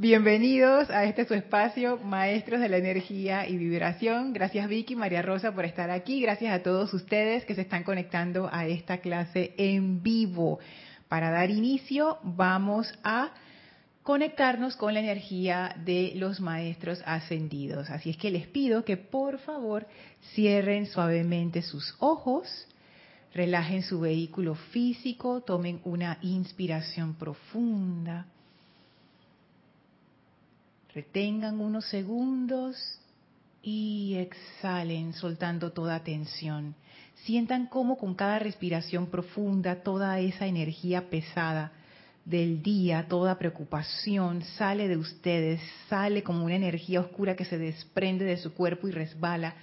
Bienvenidos a este su espacio, Maestros de la Energía y Vibración. Gracias Vicky, María Rosa por estar aquí. Gracias a todos ustedes que se están conectando a esta clase en vivo. Para dar inicio, vamos a conectarnos con la energía de los maestros ascendidos. Así es que les pido que por favor cierren suavemente sus ojos, relajen su vehículo físico, tomen una inspiración profunda Retengan unos segundos y exhalen soltando toda tensión. Sientan cómo con cada respiración profunda toda esa energía pesada del día, toda preocupación sale de ustedes, sale como una energía oscura que se desprende de su cuerpo y resbala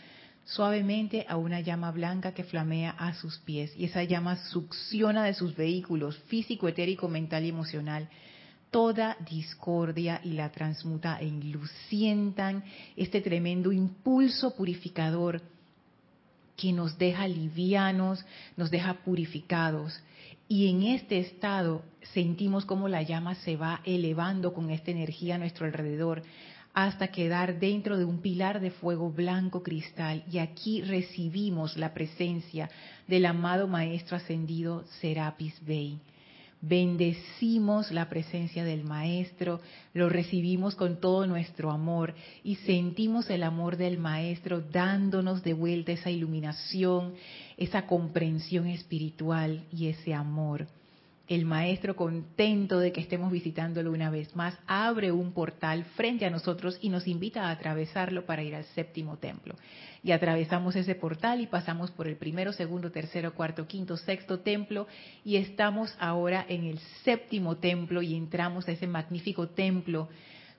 suavemente a una llama blanca que flamea a sus pies. Y esa llama succiona de sus vehículos físico, etérico, mental y emocional toda discordia y la transmuta en luz. Este tremendo impulso purificador que nos deja livianos, nos deja purificados. Y en este estado sentimos como la llama se va elevando con esta energía a nuestro alrededor hasta quedar dentro de un pilar de fuego blanco cristal. Y aquí recibimos la presencia del amado Maestro Ascendido Serapis Bey bendecimos la presencia del Maestro, lo recibimos con todo nuestro amor y sentimos el amor del Maestro dándonos de vuelta esa iluminación, esa comprensión espiritual y ese amor el maestro contento de que estemos visitándolo una vez más, abre un portal frente a nosotros y nos invita a atravesarlo para ir al séptimo templo. Y atravesamos ese portal y pasamos por el primero, segundo, tercero, cuarto, quinto, sexto templo y estamos ahora en el séptimo templo y entramos a ese magnífico templo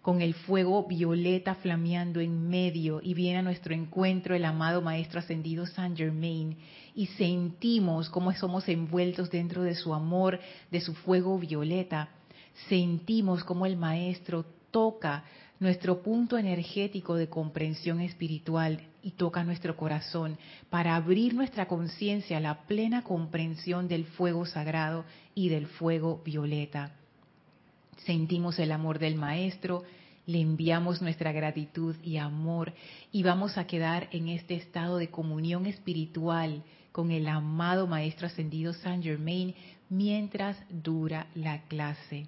con el fuego violeta flameando en medio y viene a nuestro encuentro el amado Maestro Ascendido Saint Germain y sentimos cómo somos envueltos dentro de su amor, de su fuego violeta. Sentimos cómo el Maestro toca nuestro punto energético de comprensión espiritual y toca nuestro corazón para abrir nuestra conciencia a la plena comprensión del fuego sagrado y del fuego violeta sentimos el amor del Maestro, le enviamos nuestra gratitud y amor y vamos a quedar en este estado de comunión espiritual con el amado Maestro Ascendido Saint Germain mientras dura la clase.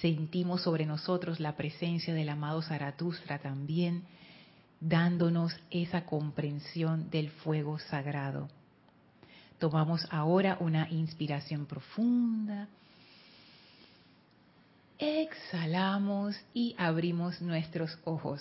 Sentimos sobre nosotros la presencia del amado Zaratustra también, dándonos esa comprensión del fuego sagrado. Tomamos ahora una inspiración profunda exhalamos y abrimos nuestros ojos.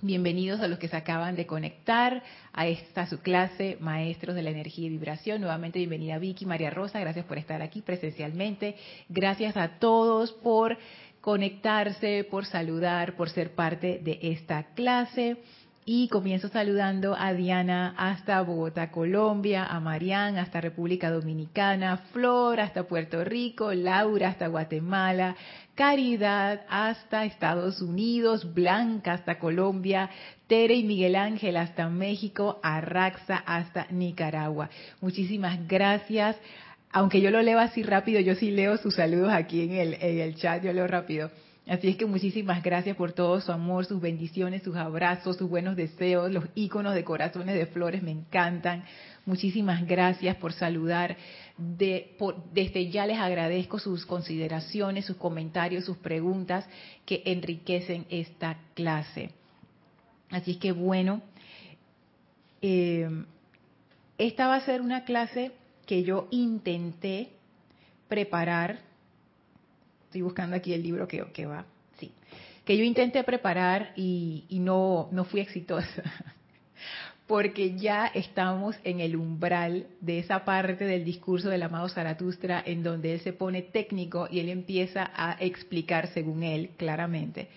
Bienvenidos a los que se acaban de conectar a esta su clase, Maestros de la Energía y Vibración. Nuevamente bienvenida Vicky, María Rosa, gracias por estar aquí presencialmente. Gracias a todos por conectarse, por saludar, por ser parte de esta clase. Y comienzo saludando a Diana hasta Bogotá, Colombia, a Marián hasta República Dominicana, Flor hasta Puerto Rico, Laura hasta Guatemala, Caridad hasta Estados Unidos, Blanca hasta Colombia, Tere y Miguel Ángel hasta México, Arraxa hasta Nicaragua. Muchísimas gracias. Aunque yo lo leo así rápido, yo sí leo sus saludos aquí en el, en el chat, yo leo rápido. Así es que muchísimas gracias por todo su amor, sus bendiciones, sus abrazos, sus buenos deseos, los iconos de corazones de flores me encantan. Muchísimas gracias por saludar. De, desde ya les agradezco sus consideraciones, sus comentarios, sus preguntas que enriquecen esta clase. Así es que bueno, eh, esta va a ser una clase que yo intenté preparar estoy buscando aquí el libro que, va, sí, que yo intenté preparar y, no, no fui exitosa, porque ya estamos en el umbral de esa parte del discurso del amado Zaratustra en donde él se pone técnico y él empieza a explicar, según él, claramente,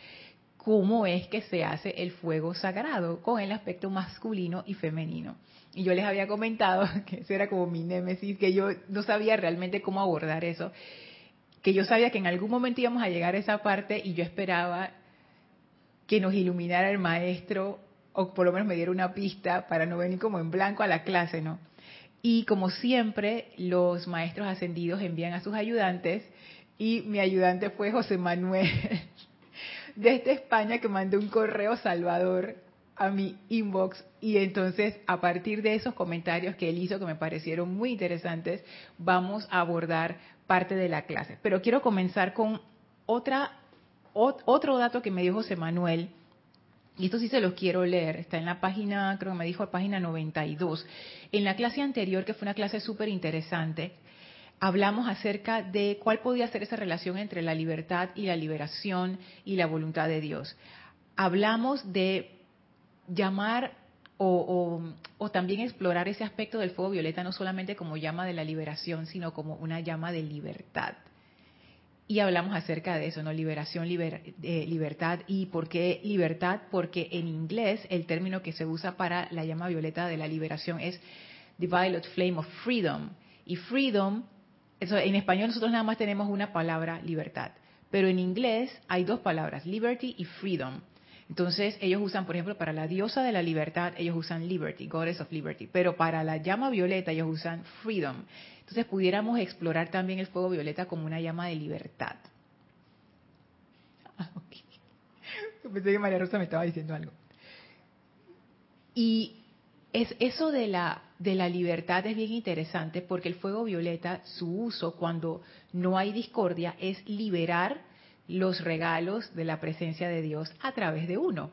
cómo es que se hace el fuego sagrado con el aspecto masculino y femenino. Y yo les había comentado que eso era como mi némesis, que yo no sabía realmente cómo abordar eso que yo sabía que en algún momento íbamos a llegar a esa parte y yo esperaba que nos iluminara el maestro o por lo menos me diera una pista para no venir como en blanco a la clase, ¿no? Y como siempre, los maestros ascendidos envían a sus ayudantes y mi ayudante fue José Manuel. desde España que mandó un correo Salvador a mi inbox y entonces a partir de esos comentarios que él hizo que me parecieron muy interesantes, vamos a abordar parte de la clase. Pero quiero comenzar con otra otro dato que me dijo José Manuel y esto sí se los quiero leer, está en la página, creo que me dijo página 92. En la clase anterior, que fue una clase súper interesante, hablamos acerca de cuál podía ser esa relación entre la libertad y la liberación y la voluntad de Dios. Hablamos de llamar o, también explorar ese aspecto del fuego violeta no solamente como llama de la liberación, sino como una llama de libertad y hablamos acerca de eso, ¿no? Liberación, eh, libertad. ¿Y por qué libertad? Porque en inglés el término que se usa para la llama violeta de la liberación es the violet flame of freedom. Y freedom, eso, en español nosotros nada más tenemos una palabra, libertad. Pero en inglés hay dos palabras, liberty y freedom. Entonces ellos usan, por ejemplo, para la diosa de la libertad, ellos usan liberty, goddess of liberty. Pero para la llama violeta ellos usan freedom. Entonces pudiéramos explorar también el fuego violeta como una llama de libertad. Ah, Pensé que María Rosa me estaba diciendo algo. Y es, eso de la, de la libertad es bien interesante porque el fuego violeta, su uso cuando no hay discordia es liberar los regalos de la presencia de Dios a través de uno.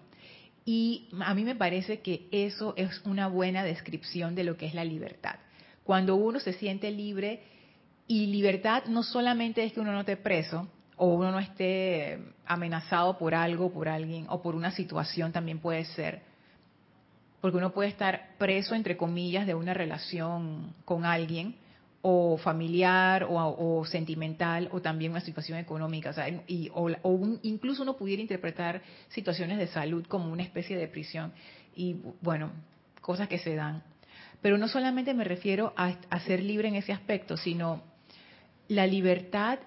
Y a mí me parece que eso es una buena descripción de lo que es la libertad. Cuando uno se siente libre, y libertad no solamente es que uno no esté preso, o uno no esté amenazado por algo, por alguien, o por una situación también puede ser, porque uno puede estar preso, entre comillas, de una relación con alguien, o familiar, o, sentimental, o también una situación económica, y, o, incluso uno pudiera interpretar situaciones de salud como una especie de prisión, y bueno, cosas que se dan. Pero no solamente me refiero a, ser libre en ese aspecto, sino la libertad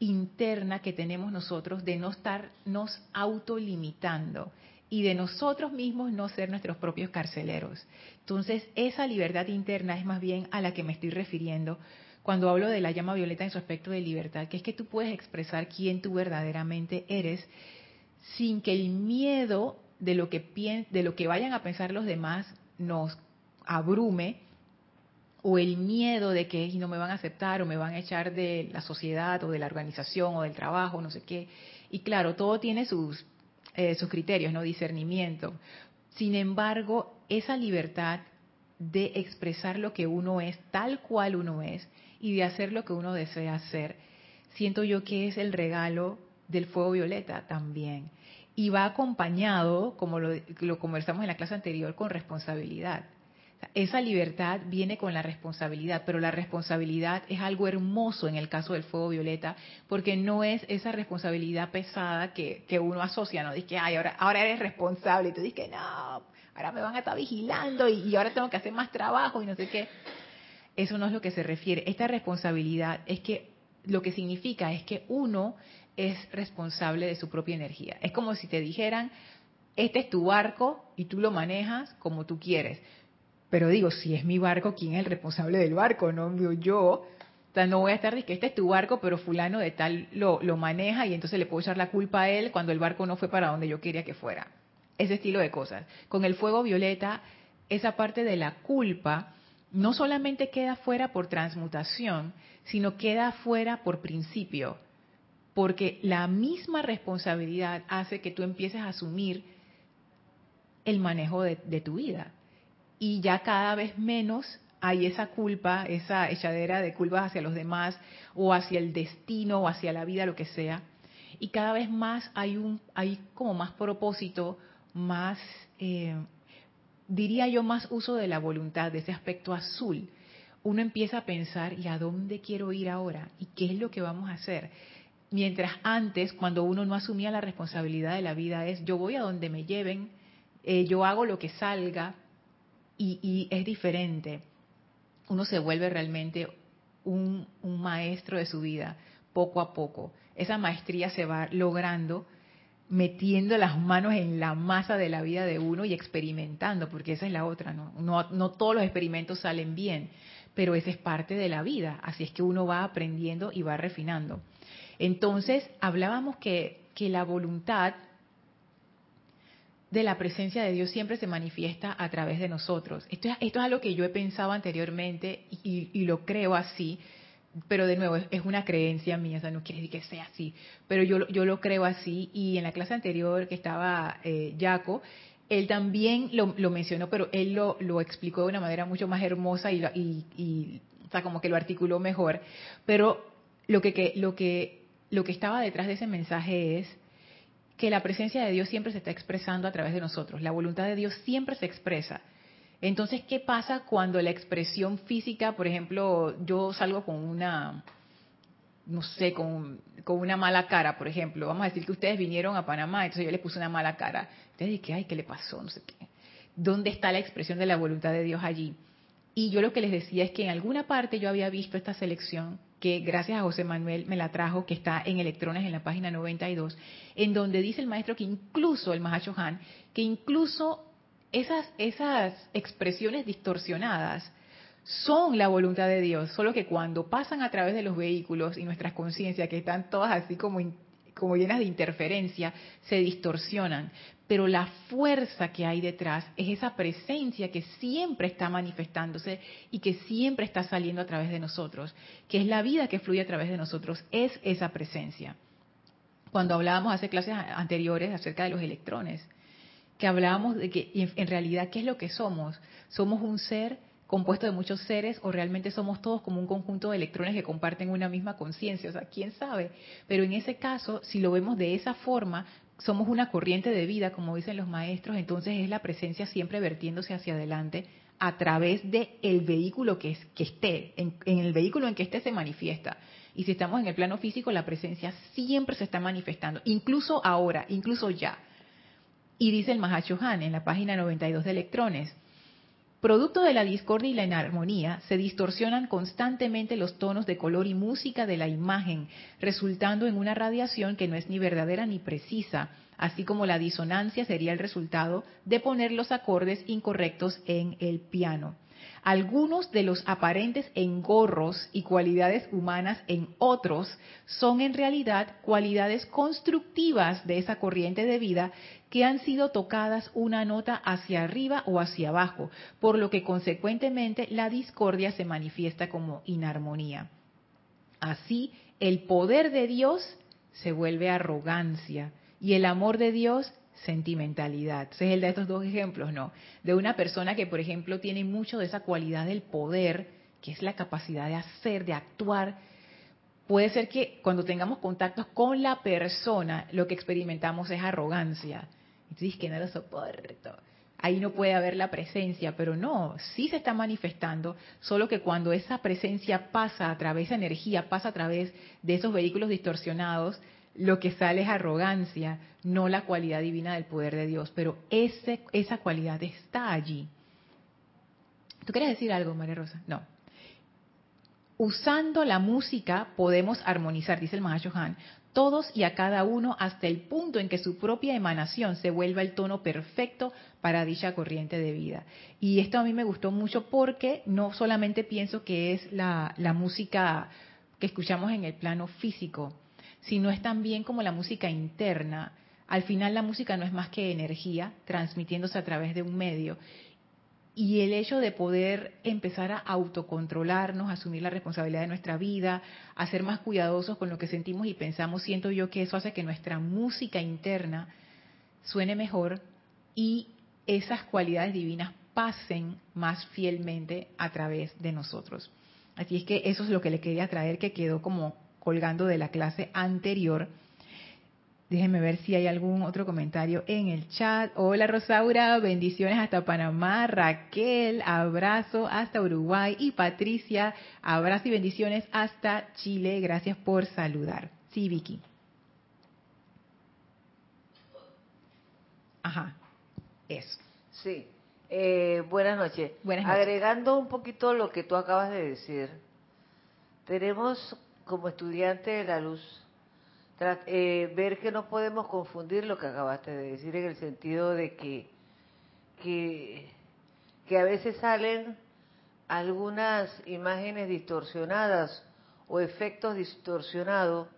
interna que tenemos nosotros de no estarnos autolimitando y de nosotros mismos no ser nuestros propios carceleros. Entonces, esa libertad interna es más bien a la que me estoy refiriendo cuando hablo de la llama violeta en su aspecto de libertad, que es que tú puedes expresar quién tú verdaderamente eres sin que el miedo de lo que, de lo que vayan a pensar los demás nos abrume o el miedo de que no me van a aceptar o me van a echar de la sociedad o de la organización o del trabajo, no sé qué. Y claro, todo tiene sus, eh, sus criterios, ¿no? Discernimiento. Sin embargo, esa libertad de expresar lo que uno es, tal cual uno es, y de hacer lo que uno desea hacer, siento yo que es el regalo del fuego violeta también. Y va acompañado, como lo, lo conversamos en la clase anterior, con responsabilidad. Esa libertad viene con la responsabilidad, pero la responsabilidad es algo hermoso en el caso del fuego violeta, porque no es esa responsabilidad pesada que, uno asocia, ¿no? Dice que, ay, ahora, ahora eres responsable, y tú dices que no, ahora me van a estar vigilando y, y ahora tengo que hacer más trabajo y no sé qué. Eso no es lo que se refiere. Esta responsabilidad es que lo que significa es que uno es responsable de su propia energía. Es como si te dijeran, este es tu barco y tú lo manejas como tú quieres. Pero digo, si es mi barco, ¿quién es el responsable del barco? No yo. O sea, no voy a estar diciendo, este es tu barco, pero fulano de tal lo, lo maneja y entonces le puedo echar la culpa a él cuando el barco no fue para donde yo quería que fuera. Ese estilo de cosas. Con el fuego violeta, esa parte de la culpa no solamente queda fuera por transmutación, sino queda fuera por principio. Porque la misma responsabilidad hace que tú empieces a asumir el manejo de tu vida y ya cada vez menos hay esa culpa, esa echadera de culpas hacia los demás o hacia el destino o hacia la vida, lo que sea. Y cada vez más hay un, hay como más propósito, más, eh, diría yo, más uso de la voluntad, de ese aspecto azul. Uno empieza a pensar, ¿y a dónde quiero ir ahora? ¿Y qué es lo que vamos a hacer? Mientras antes, cuando uno no asumía la responsabilidad de la vida, es yo voy a donde me lleven, eh, yo hago lo que salga, y, es diferente. Uno se vuelve realmente un, maestro de su vida, poco a poco. Esa maestría se va logrando metiendo las manos en la masa de la vida de uno y experimentando, porque esa es la otra, ¿no? No, todos los experimentos salen bien, pero esa es parte de la vida, así es que uno va aprendiendo y va refinando. Entonces, hablábamos que que la voluntad de la presencia de Dios siempre se manifiesta a través de nosotros. Esto es, esto es algo que yo he pensado anteriormente y, lo creo así, pero de nuevo es, una creencia mía, o sea, no quiere decir que sea así, pero yo, yo lo creo así y en la clase anterior que estaba eh, Jaco, él también lo, mencionó, pero él lo, lo, explicó de una manera mucho más hermosa y, y, o sea, como que lo articuló mejor. Pero lo que, lo que lo que estaba detrás de ese mensaje es que la presencia de Dios siempre se está expresando a través de nosotros. La voluntad de Dios siempre se expresa. Entonces, ¿qué pasa cuando la expresión física, por ejemplo, yo salgo con una, no sé, con, con, una mala cara, por ejemplo. Vamos a decir que ustedes vinieron a Panamá, entonces yo les puse una mala cara. Entonces dije, ay, ¿qué le pasó? No sé qué. ¿Dónde está la expresión de la voluntad de Dios allí? Y yo lo que les decía es que en alguna parte yo había visto esta selección que gracias a José Manuel me la trajo, que está en Electrones en la página 92, en donde dice el maestro que incluso el Mahacho Han, que incluso esas, esas expresiones distorsionadas son la voluntad de Dios, solo que cuando pasan a través de los vehículos y nuestras conciencias, que están todas así como, como llenas de interferencia, se distorsionan pero la fuerza que hay detrás es esa presencia que siempre está manifestándose y que siempre está saliendo a través de nosotros, que es la vida que fluye a través de nosotros, es esa presencia. Cuando hablábamos hace clases anteriores acerca de los electrones, que hablábamos de que en realidad, ¿qué es lo que somos? Somos un ser compuesto de muchos seres o realmente somos todos como un conjunto de electrones que comparten una misma conciencia, o sea, quién sabe. Pero en ese caso, si lo vemos de esa forma, somos una corriente de vida, como dicen los maestros, entonces es la presencia siempre vertiéndose hacia adelante a través del el vehículo que, es, que esté, en, el vehículo en que esté se manifiesta. Y si estamos en el plano físico, la presencia siempre se está manifestando, incluso ahora, incluso ya. Y dice el Mahacho Han en la página 92 de Electrones, Producto de la discordia y la inarmonía, se distorsionan constantemente los tonos de color y música de la imagen, resultando en una radiación que no es ni verdadera ni precisa, así como la disonancia sería el resultado de poner los acordes incorrectos en el piano. Algunos de los aparentes engorros y cualidades humanas en otros son en realidad cualidades constructivas de esa corriente de vida que han sido tocadas una nota hacia arriba o hacia abajo, por lo que consecuentemente la discordia se manifiesta como inarmonía. Así, el poder de Dios se vuelve arrogancia y el amor de Dios sentimentalidad. Ese es el de estos dos ejemplos, ¿no? De una persona que, por ejemplo, tiene mucho de esa cualidad del poder, que es la capacidad de hacer, de actuar, puede ser que cuando tengamos contactos con la persona, lo que experimentamos es arrogancia. Entonces, que no lo soporto. Ahí no puede haber la presencia, pero no, sí se está manifestando, solo que cuando esa presencia pasa a través, esa energía pasa a través de esos vehículos distorsionados, lo que sale es arrogancia, no la cualidad divina del poder de Dios, pero ese, esa cualidad está allí. ¿Tú quieres decir algo, María Rosa? No. Usando la música podemos armonizar, dice el Mahashohan, todos y a cada uno hasta el punto en que su propia emanación se vuelva el tono perfecto para dicha corriente de vida. Y esto a mí me gustó mucho porque no solamente pienso que es la, la música que escuchamos en el plano físico, sino es también como la música interna. Al final la música no es más que energía transmitiéndose a través de un medio y el hecho de poder empezar a autocontrolarnos, asumir la responsabilidad de nuestra vida, a ser más cuidadosos con lo que sentimos y pensamos, siento yo que eso hace que nuestra música interna suene mejor y esas cualidades divinas pasen más fielmente a través de nosotros. Así es que eso es lo que le quería traer, que quedó como colgando de la clase anterior Déjenme ver si hay algún otro comentario en el chat. Hola Rosaura, bendiciones hasta Panamá. Raquel, abrazo hasta Uruguay. Y Patricia, abrazo y bendiciones hasta Chile. Gracias por saludar. Sí, Vicky. Ajá, eso. Sí. Eh, buenas noches. Buenas noches. Agregando un poquito lo que tú acabas de decir, tenemos como estudiante de la luz eh, ver que no podemos confundir lo que acabaste de decir en el sentido de que, que, que a veces salen algunas imágenes distorsionadas o efectos distorsionados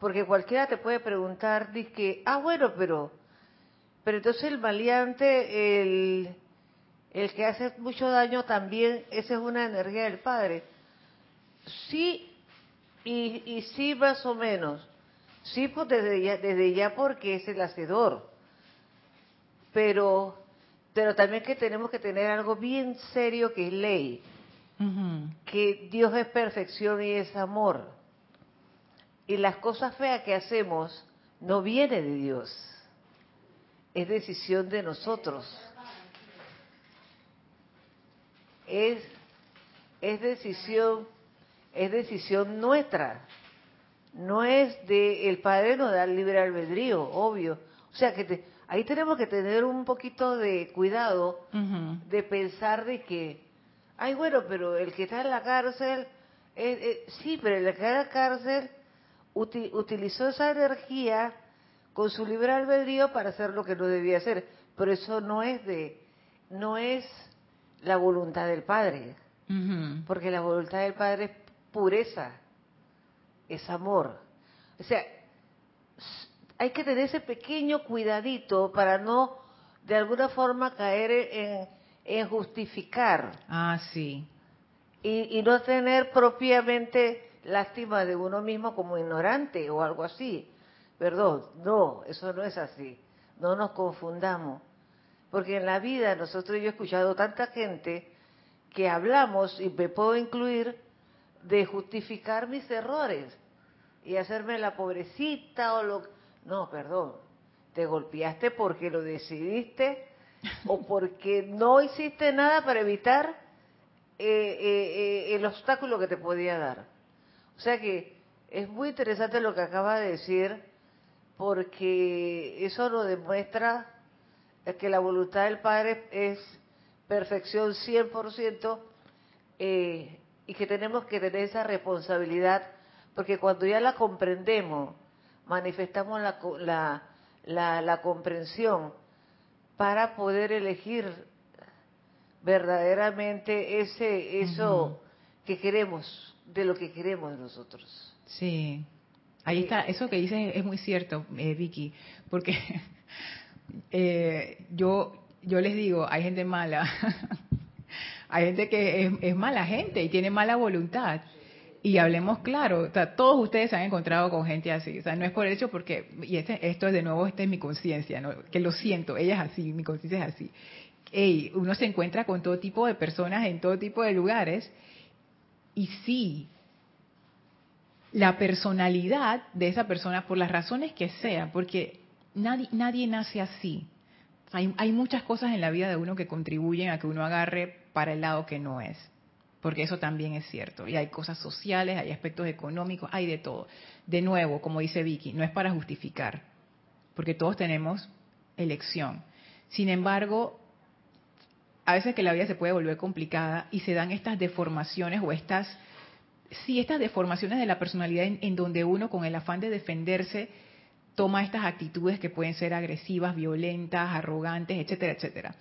porque cualquiera te puede preguntar, dice ah, bueno, pero, pero entonces el maleante, el, el que hace mucho daño también, esa es una energía del Padre. Sí, y, y sí más o menos. Sí, pues desde ya, desde ya porque es el hacedor. Pero, pero también que tenemos que tener algo bien serio que es ley. Que Dios es perfección y es amor. Y las cosas feas que hacemos no viene de Dios. Es decisión de nosotros. Es, es decisión, es decisión nuestra no es de el padre nos da libre albedrío, obvio. O sea que ahí tenemos que tener un poquito de cuidado de pensar de que, ay bueno, pero el que está en la cárcel, eh, eh, sí, pero el que está en la cárcel utilizó esa energía con su libre albedrío para hacer lo que no debía hacer, pero eso no es de, no es la voluntad del Padre, porque la voluntad del Padre es pureza es amor. O sea, hay que tener ese pequeño cuidadito para no de alguna forma caer en, justificar. Ah, sí. Y, y, no tener propiamente lástima de uno mismo como ignorante o algo así. Perdón, no, eso no es así. No nos confundamos. Porque en la vida nosotros yo he escuchado tanta gente que hablamos, y me puedo incluir, de justificar mis errores y hacerme la pobrecita o lo... No, perdón, te golpeaste porque lo decidiste o porque no hiciste nada para evitar eh, eh, eh, el obstáculo que te podía dar. O sea que es muy interesante lo que acaba de decir porque eso nos demuestra que la voluntad del Padre es perfección 100% eh, y que tenemos que tener esa responsabilidad porque cuando ya la comprendemos, manifestamos la, la, la, comprensión para poder elegir verdaderamente ese eso que queremos, de lo que queremos nosotros. Sí, ahí está, eso que dices es muy cierto, eh, Vicky, porque eh, yo, yo les digo, hay gente mala, hay gente que es, mala gente y tiene mala voluntad y hablemos claro, o sea, todos ustedes se han encontrado con gente así, o sea, no es por eso porque, y este, esto es de nuevo, esta es mi conciencia, que lo siento, ella es así, mi conciencia es así. Ey, uno se encuentra con todo tipo de personas en todo tipo de lugares y sí, la personalidad de esa persona, por las razones que sea, porque nadie, nadie nace así. Hay, hay muchas cosas en la vida de uno que contribuyen a que uno agarre para el lado que no es porque eso también es cierto. Y hay cosas sociales, hay aspectos económicos, hay de todo. De nuevo, como dice Vicky, no es para justificar, porque todos tenemos elección. Sin embargo, a veces que la vida se puede volver complicada y se dan estas deformaciones o estas, sí, estas deformaciones de la personalidad en, en donde uno con el afán de defenderse toma estas actitudes que pueden ser agresivas, violentas, arrogantes, etcétera, etcétera.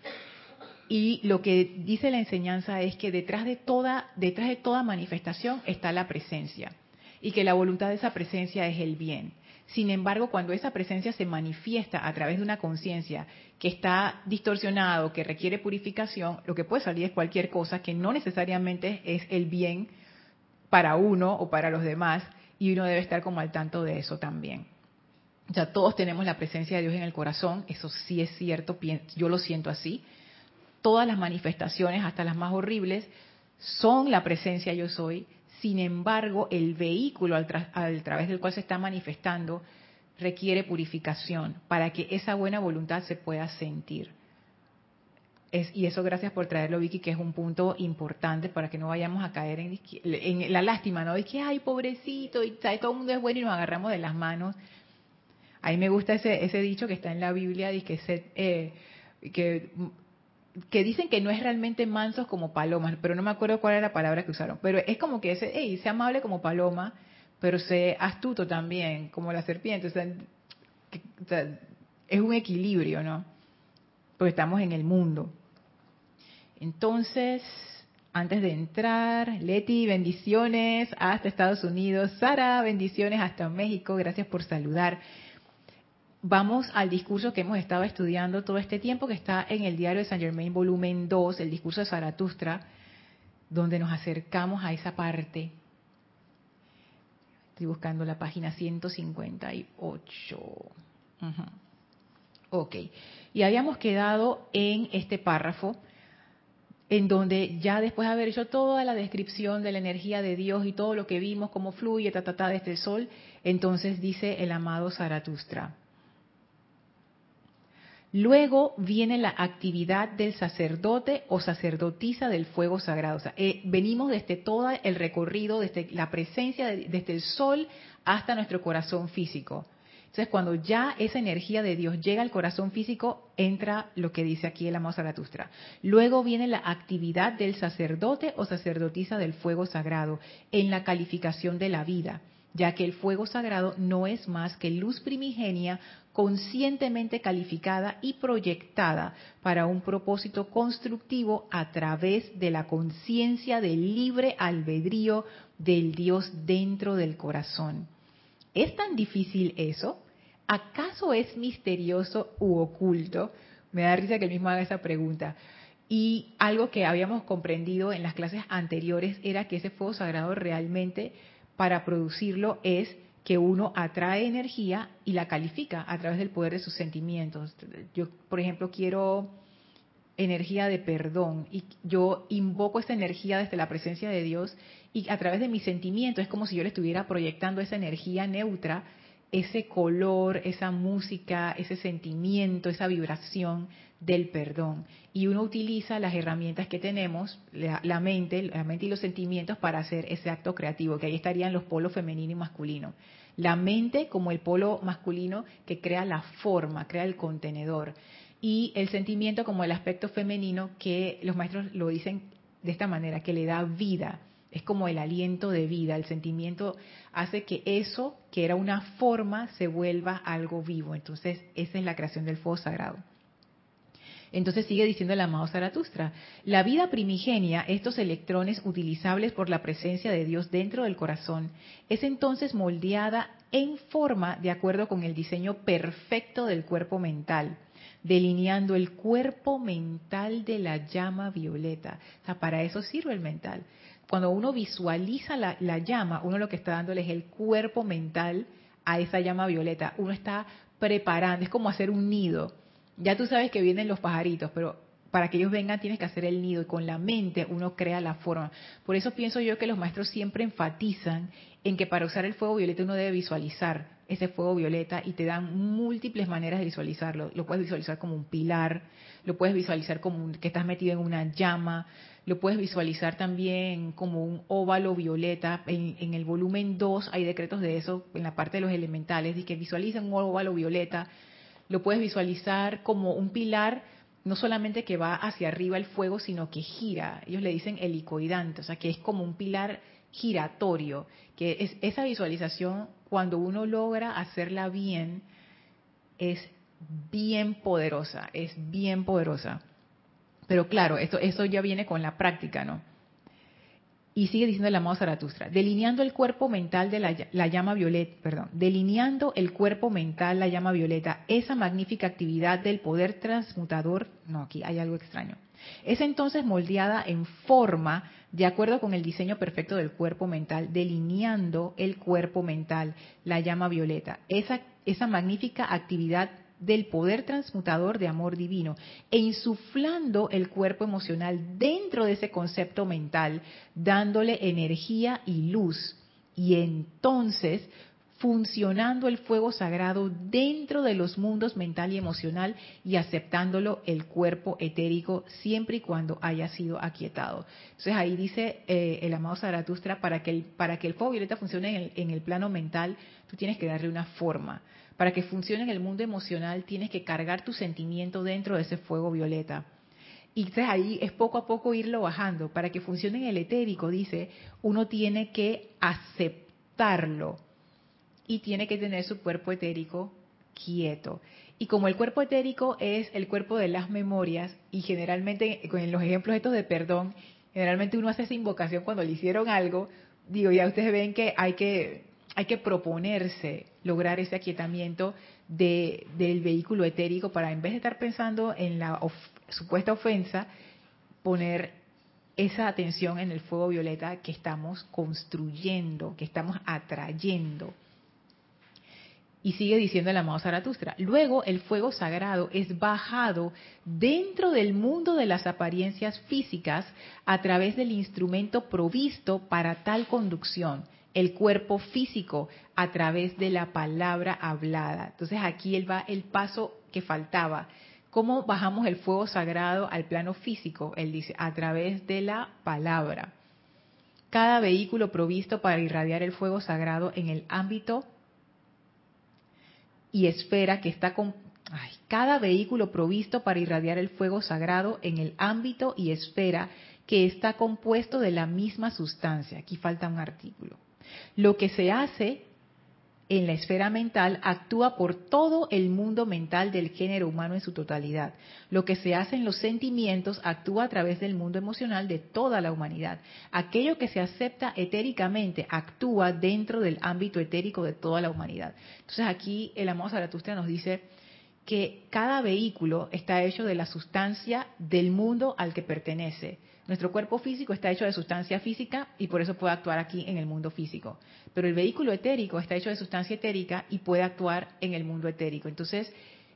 Y lo que dice la enseñanza es que detrás de toda, detrás de toda manifestación está la presencia y que la voluntad de esa presencia es el bien. Sin embargo, cuando esa presencia se manifiesta a través de una conciencia que está distorsionada que requiere purificación, lo que puede salir es cualquier cosa que no necesariamente es el bien para uno o para los demás y uno debe estar como al tanto de eso también. O sea, todos tenemos la presencia de Dios en el corazón, eso sí es cierto, yo lo siento así, todas las manifestaciones, hasta las más horribles, son la presencia yo soy. Sin embargo, el vehículo al, través del cual se está manifestando requiere purificación para que esa buena voluntad se pueda sentir. y eso gracias por traerlo, Vicky, que es un punto importante para que no vayamos a caer en, la lástima, ¿no? De que, ay, pobrecito, y todo el mundo es bueno y nos agarramos de las manos. A mí me gusta ese, ese dicho que está en la Biblia, de que, eh, que que dicen que no es realmente mansos como palomas, pero no me acuerdo cuál era la palabra que usaron. Pero es como que ese, hey, sea amable como paloma, pero sé astuto también, como la serpiente. O sea, es un equilibrio, ¿no? Porque estamos en el mundo. Entonces, antes de entrar, Leti, bendiciones hasta Estados Unidos. Sara, bendiciones hasta México. Gracias por saludar. Vamos al discurso que hemos estado estudiando todo este tiempo, que está en el diario de San Germain, volumen 2, el discurso de Zaratustra, donde nos acercamos a esa parte. Estoy buscando la página 158. Ok. Y habíamos quedado en este párrafo en donde ya después de haber hecho toda la descripción de la energía de Dios y todo lo que vimos, cómo fluye, ta, ta, ta, desde el sol, entonces dice el amado Zaratustra. Luego viene la actividad del sacerdote o sacerdotisa del fuego sagrado. O sea, eh, venimos desde todo el recorrido, desde la presencia, desde el sol hasta nuestro corazón físico. Entonces, cuando ya esa energía de Dios llega al corazón físico, entra lo que dice aquí el amado Zaratustra. Luego viene la actividad del sacerdote o sacerdotisa del fuego sagrado en la calificación de la vida, ya que el fuego sagrado no es más que luz primigenia conscientemente calificada y proyectada para un propósito constructivo a través de la conciencia del libre albedrío del Dios dentro del corazón. ¿Es tan difícil eso? ¿Acaso es misterioso u oculto? Me da risa que él mismo haga esa pregunta. Y algo que habíamos comprendido en las clases anteriores era que ese fuego sagrado realmente para producirlo es que uno atrae energía y la califica a través del poder de sus sentimientos. Yo, por ejemplo, quiero energía de perdón y yo invoco esa energía desde la presencia de Dios y a través de mis sentimientos es como si yo le estuviera proyectando esa energía neutra, ese color, esa música, ese sentimiento, esa vibración del perdón. Y uno utiliza las herramientas que tenemos, la, mente, la mente y los sentimientos para hacer ese acto creativo, que ahí estarían los polos femenino y masculino. La mente como el polo masculino que crea la forma, crea el contenedor. Y el sentimiento como el aspecto femenino que los maestros lo dicen de esta manera, que le da vida es como el aliento de vida, el sentimiento hace que eso, que era una forma, se vuelva algo vivo. Entonces, esa es la creación del fuego sagrado. Entonces sigue diciendo el amado Zaratustra, la vida primigenia, estos electrones utilizables por la presencia de Dios dentro del corazón, es entonces moldeada en forma de acuerdo con el diseño perfecto del cuerpo mental, delineando el cuerpo mental de la llama violeta. O sea, para eso sirve el mental cuando uno visualiza la, llama, uno lo que está dándole es el cuerpo mental a esa llama violeta. Uno está preparando, es como hacer un nido. Ya tú sabes que vienen los pajaritos, pero para que ellos vengan tienes que hacer el nido y con la mente uno crea la forma. Por eso pienso yo que los maestros siempre enfatizan en que para usar el fuego violeta uno debe visualizar ese fuego violeta y te dan múltiples maneras de visualizarlo. Lo puedes visualizar como un pilar, lo puedes visualizar como que estás metido en una llama, lo puedes visualizar también como un óvalo violeta. En, el volumen 2 hay decretos de eso en la parte de los elementales, de que visualicen un óvalo violeta. Lo puedes visualizar como un pilar, no solamente que va hacia arriba el fuego, sino que gira. Ellos le dicen helicoidante, o sea, que es como un pilar giratorio, que es esa visualización, cuando uno logra hacerla bien, es bien poderosa, es bien poderosa. Pero claro, esto, eso ya viene con la práctica, ¿no? Y sigue diciendo el amado Zaratustra, delineando el cuerpo mental de la, llama violeta, perdón, delineando el cuerpo mental, la llama violeta, esa magnífica actividad del poder transmutador, no, aquí hay algo extraño, es entonces moldeada en forma de acuerdo con el diseño perfecto del cuerpo mental, delineando el cuerpo mental, la llama violeta, esa, esa magnífica actividad del poder transmutador de amor divino e insuflando el cuerpo emocional dentro de ese concepto mental, dándole energía y luz. Y entonces funcionando el fuego sagrado dentro de los mundos mental y emocional y aceptándolo el cuerpo etérico siempre y cuando haya sido aquietado. Entonces ahí dice eh, el amado Zaratustra, para que el, para que el fuego violeta funcione en el, en el plano mental, tú tienes que darle una forma. Para que funcione en el mundo emocional, tienes que cargar tu sentimiento dentro de ese fuego violeta. Y entonces ahí es poco a poco irlo bajando. Para que funcione en el etérico, dice, uno tiene que aceptarlo y tiene que tener su cuerpo etérico quieto. Y como el cuerpo etérico es el cuerpo de las memorias, y generalmente con los ejemplos estos de perdón, Generalmente uno hace esa invocación cuando le hicieron algo. Digo, ya ustedes ven que hay que, hay que proponerse lograr ese aquietamiento de, del vehículo etérico para en vez de estar pensando en la supuesta ofensa, poner esa atención en el fuego violeta que estamos construyendo, que estamos atrayendo. Y sigue diciendo el amado Zaratustra. Luego el fuego sagrado es bajado dentro del mundo de las apariencias físicas a través del instrumento provisto para tal conducción, el cuerpo físico, a través de la palabra hablada. Entonces aquí él va el paso que faltaba. ¿Cómo bajamos el fuego sagrado al plano físico? Él dice, a través de la palabra. Cada vehículo provisto para irradiar el fuego sagrado en el ámbito y esfera que está con cada vehículo provisto para irradiar el fuego sagrado en el ámbito y esfera que está compuesto de la misma sustancia. Aquí falta un artículo. Lo que se hace en la esfera mental actúa por todo el mundo mental del género humano en su totalidad. Lo que se hace en los sentimientos actúa a través del mundo emocional de toda la humanidad. Aquello que se acepta etéricamente actúa dentro del ámbito etérico de toda la humanidad. Entonces aquí el amado Zaratustra nos dice que cada vehículo está hecho de la sustancia del mundo al que pertenece. Nuestro cuerpo físico está hecho de sustancia física y por eso puede actuar aquí en el mundo físico. Pero el vehículo etérico está hecho de sustancia etérica y puede actuar en el mundo etérico. Entonces,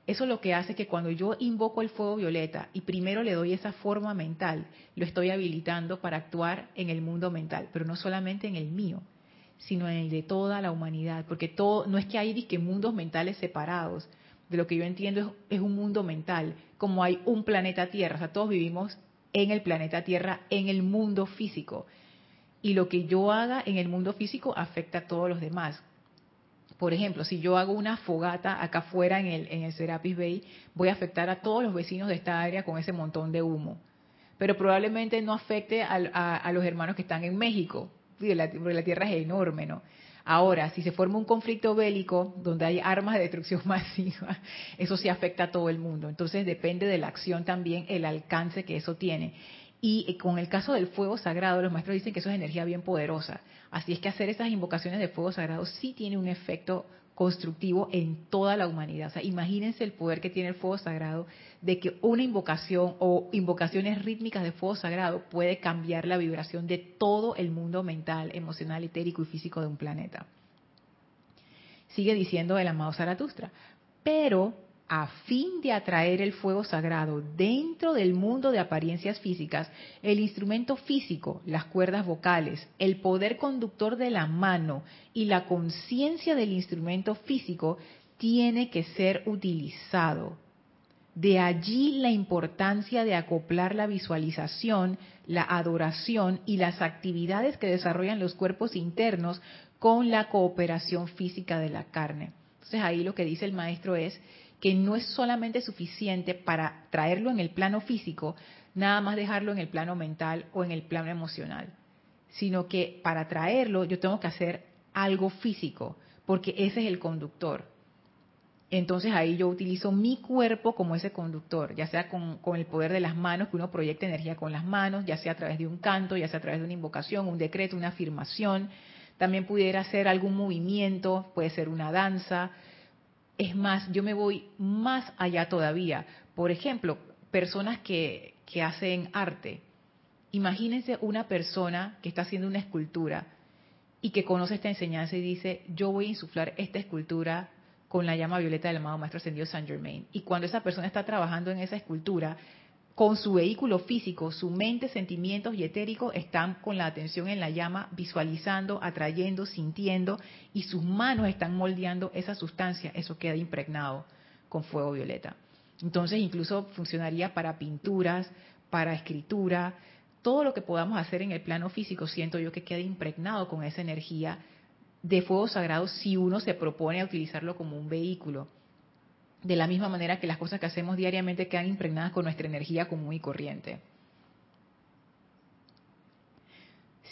eso es lo que hace que cuando yo invoco el fuego violeta y primero le doy esa forma mental, lo estoy habilitando para actuar en el mundo mental, pero no solamente en el mío, sino en el de toda la humanidad, porque todo no es que hay que mundos mentales separados. De lo que yo entiendo es, es un mundo mental, como hay un planeta Tierra, o sea, todos vivimos en el planeta Tierra, en el mundo físico. Y lo que yo haga en el mundo físico afecta a todos los demás. Por ejemplo, si yo hago una fogata acá afuera en el, en el Serapis Bay, voy a afectar a todos los vecinos de esta área con ese montón de humo. Pero probablemente no afecte a, los hermanos que están en México, porque la Tierra es enorme, ¿no? Ahora, si se forma un conflicto bélico donde hay armas de destrucción masiva, eso sí afecta a todo el mundo. Entonces depende de la acción también el alcance que eso tiene. Y eh, con el caso del fuego sagrado, los maestros dicen que eso es energía bien poderosa. Así es que hacer esas invocaciones de fuego sagrado sí tiene un efecto constructivo en toda la humanidad. O sea, imagínense el poder que tiene el fuego sagrado de que una invocación o invocaciones rítmicas de fuego sagrado puede cambiar la vibración de todo el mundo mental, emocional, etérico y físico de un planeta. Sigue diciendo el amado Zaratustra, pero a fin de atraer el fuego sagrado dentro del mundo de apariencias físicas, el instrumento físico, las cuerdas vocales, el poder conductor de la mano y la conciencia del instrumento físico tiene que ser utilizado. De allí la importancia de acoplar la visualización, la adoración y las actividades que desarrollan los cuerpos internos con la cooperación física de la carne. Entonces ahí lo que dice el maestro es que no es solamente suficiente para traerlo en el plano físico, nada más dejarlo en el plano mental o en el plano emocional, sino que para traerlo yo tengo que hacer algo físico, porque ese es el conductor. Entonces ahí yo utilizo mi cuerpo como ese conductor, ya sea con, con, el poder de las manos, que uno proyecta energía con las manos, ya sea a través de un canto, ya sea a través de una invocación, un decreto, una afirmación. También pudiera hacer algún movimiento, puede ser una danza, es más, yo me voy más allá todavía. Por ejemplo, personas que, que hacen arte. Imagínense una persona que está haciendo una escultura y que conoce esta enseñanza y dice, yo voy a insuflar esta escultura con la llama violeta del amado Maestro Ascendido Saint Germain. Y cuando esa persona está trabajando en esa escultura, con su vehículo físico, su mente, sentimientos y etérico están con la atención en la llama, visualizando, atrayendo, sintiendo, y sus manos están moldeando esa sustancia, eso queda impregnado con fuego violeta. Entonces incluso funcionaría para pinturas, para escritura, todo lo que podamos hacer en el plano físico, siento yo que queda impregnado con esa energía de fuego sagrado si uno se propone a utilizarlo como un vehículo de la misma manera que las cosas que hacemos diariamente quedan impregnadas con nuestra energía común y corriente.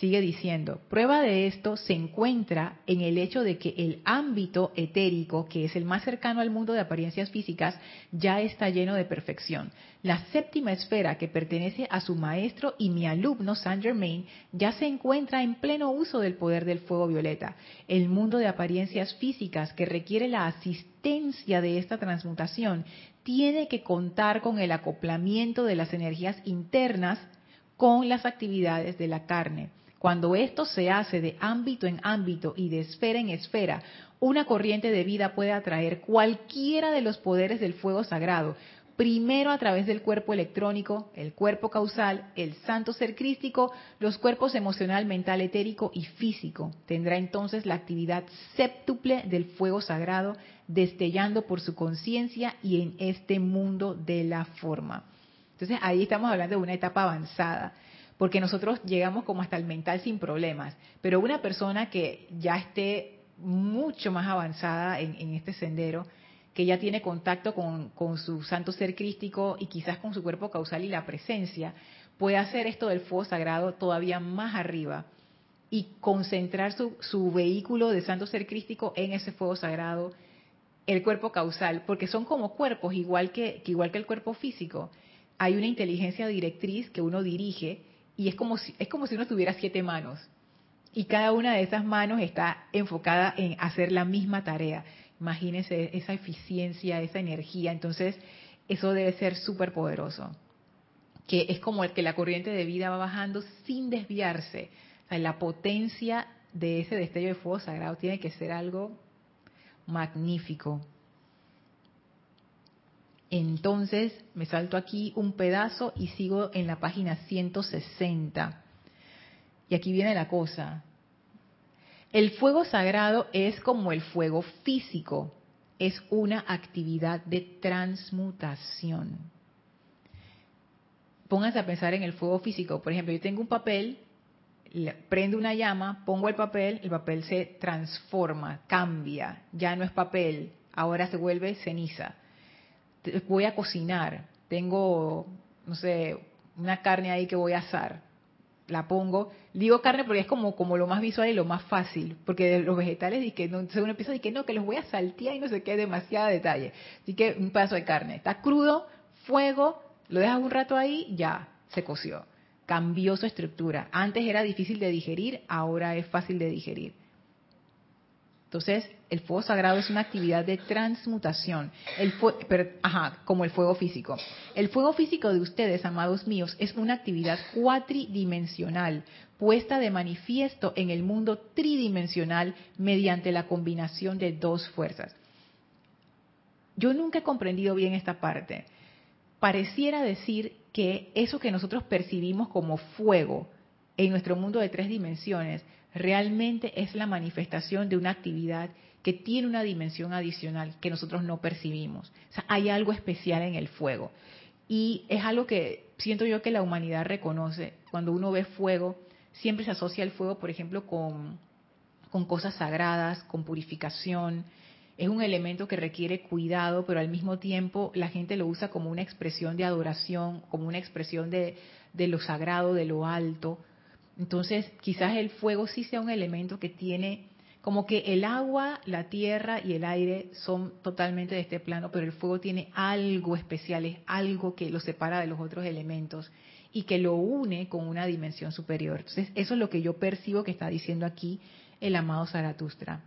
Sigue diciendo, prueba de esto se encuentra en el hecho de que el ámbito etérico, que es el más cercano al mundo de apariencias físicas, ya está lleno de perfección. La séptima esfera que pertenece a su maestro y mi alumno Saint Germain ya se encuentra en pleno uso del poder del fuego violeta. El mundo de apariencias físicas que requiere la asistencia de esta transmutación tiene que contar con el acoplamiento de las energías internas con las actividades de la carne cuando esto se hace de ámbito en ámbito y de esfera en esfera, una corriente de vida puede atraer cualquiera de los poderes del fuego sagrado, primero a través del cuerpo electrónico, el cuerpo causal, el santo ser crístico, los cuerpos emocional, mental, etérico y físico. Tendrá entonces la actividad séptuple del fuego sagrado, destellando por su conciencia y en este mundo de la forma. Entonces ahí estamos hablando de una etapa avanzada porque nosotros llegamos como hasta el mental sin problemas, pero una persona que ya esté mucho más avanzada en, este sendero, que ya tiene contacto con, su santo ser crístico y quizás con su cuerpo causal y la presencia, puede hacer esto del fuego sagrado todavía más arriba y concentrar su, vehículo de santo ser crístico en ese fuego sagrado, el cuerpo causal, porque son como cuerpos, igual que, igual que el cuerpo físico. Hay una inteligencia directriz que uno dirige y es como si, es como si uno tuviera siete manos y cada una de esas manos está enfocada en hacer la misma tarea. Imagínense esa eficiencia, esa energía. Entonces, eso debe ser súper poderoso. Que es como el que la corriente de vida va bajando sin desviarse. la potencia de ese destello de fuego sagrado tiene que ser algo magnífico. Entonces me salto aquí un pedazo y sigo en la página 160. Y aquí viene la cosa. El fuego sagrado es como el fuego físico, es una actividad de transmutación. Pónganse a pensar en el fuego físico. Por ejemplo, yo tengo un papel, prendo una llama, pongo el papel, el papel se transforma, cambia, ya no es papel, ahora se vuelve ceniza voy a cocinar, tengo, no sé, una carne ahí que voy a asar, la pongo, digo carne porque es como, como lo más visual y lo más fácil, porque de los vegetales, y que no, según empieza, y que no, que los voy a saltear y no sé qué, demasiado detalle. Así que un pedazo de carne, está crudo, fuego, lo dejas un rato ahí, ya, se coció. Cambió su estructura. Antes era difícil de digerir, ahora es fácil de digerir. Entonces, el fuego sagrado es una actividad de transmutación, el ajá, como el fuego físico. El fuego físico de ustedes, amados míos, es una actividad cuatridimensional, puesta de manifiesto en el mundo tridimensional mediante la combinación de dos fuerzas. Yo nunca he comprendido bien esta parte. Pareciera decir que eso que nosotros percibimos como fuego en nuestro mundo de tres dimensiones realmente es la manifestación de una actividad que tiene una dimensión adicional que nosotros no percibimos. Hay algo especial en el fuego. Y es algo que siento yo que la humanidad reconoce. Cuando uno ve fuego, siempre se asocia el fuego, por ejemplo, con, con cosas sagradas, con purificación. Es un elemento que requiere cuidado, pero al mismo tiempo la gente lo usa como una expresión de adoración, como una expresión de, de lo sagrado, de lo alto. Entonces, quizás el fuego sí sea un elemento que tiene, como que el agua, la tierra y el aire son totalmente de este plano, pero el fuego tiene algo especial, es algo que lo separa de los otros elementos y que lo une con una dimensión superior. Entonces, eso es lo que yo percibo que está diciendo aquí el amado Zaratustra.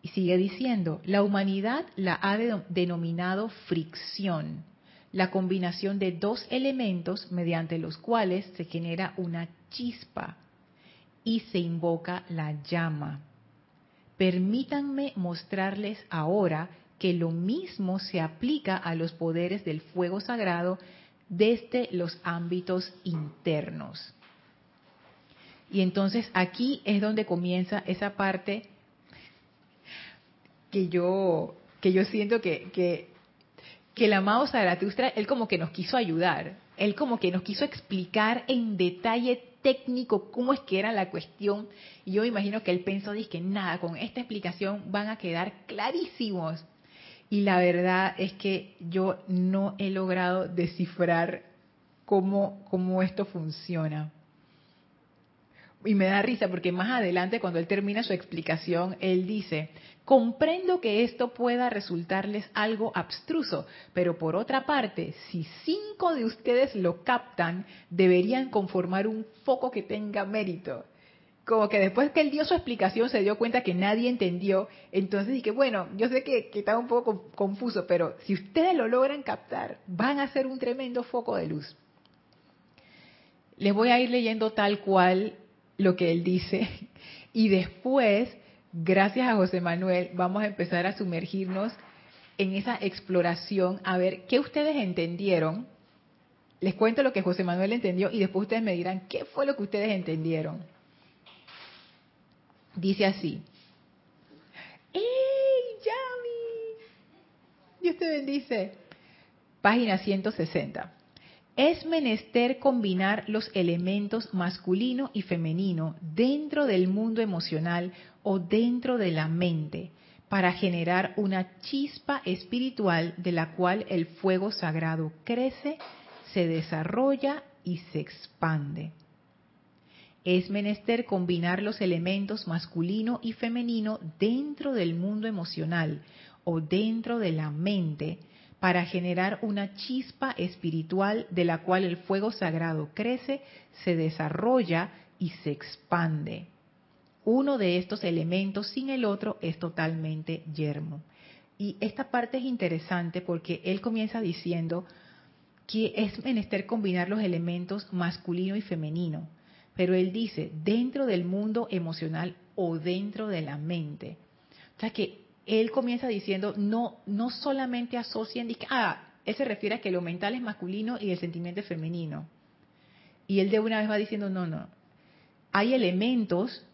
Y sigue diciendo, la humanidad la ha denominado fricción la combinación de dos elementos mediante los cuales se genera una chispa y se invoca la llama. Permítanme mostrarles ahora que lo mismo se aplica a los poderes del fuego sagrado desde los ámbitos internos. Y entonces aquí es donde comienza esa parte que yo, que yo siento que, que que el amado Zaratustra, él como que nos quiso ayudar, él como que nos quiso explicar en detalle técnico cómo es que era la cuestión. Y yo imagino que él pensó, que nada, con esta explicación van a quedar clarísimos. Y la verdad es que yo no he logrado descifrar cómo, cómo esto funciona. Y me da risa porque más adelante, cuando él termina su explicación, él dice, comprendo que esto pueda resultarles algo abstruso, pero por otra parte, si cinco de ustedes lo captan, deberían conformar un foco que tenga mérito como que después que él dio su explicación se dio cuenta que nadie entendió, entonces dije, bueno, yo sé que, que estaba un poco confuso, pero si ustedes lo logran captar, van a ser un tremendo foco de luz. Les voy a ir leyendo tal cual lo que él dice y después, gracias a José Manuel, vamos a empezar a sumergirnos en esa exploración a ver qué ustedes entendieron. Les cuento lo que José Manuel entendió y después ustedes me dirán qué fue lo que ustedes entendieron. Dice así. ¡Ey, Yami! Dios te bendice. Página 160. Es menester combinar los elementos masculino y femenino dentro del mundo emocional o dentro de la mente para generar una chispa espiritual de la cual el fuego sagrado crece, se desarrolla y se expande. Es menester combinar los elementos masculino y femenino dentro del mundo emocional o dentro de la mente para generar una chispa espiritual de la cual el fuego sagrado crece, se desarrolla y se expande. Uno de estos elementos sin el otro es totalmente yermo. Y esta parte es interesante porque él comienza diciendo que es menester combinar los elementos masculino y femenino pero él dice dentro del mundo emocional o dentro de la mente. O sea que él comienza diciendo no no solamente asocien que ah él se refiere a que lo mental es masculino y el sentimiento es femenino. Y él de una vez va diciendo no no hay elementos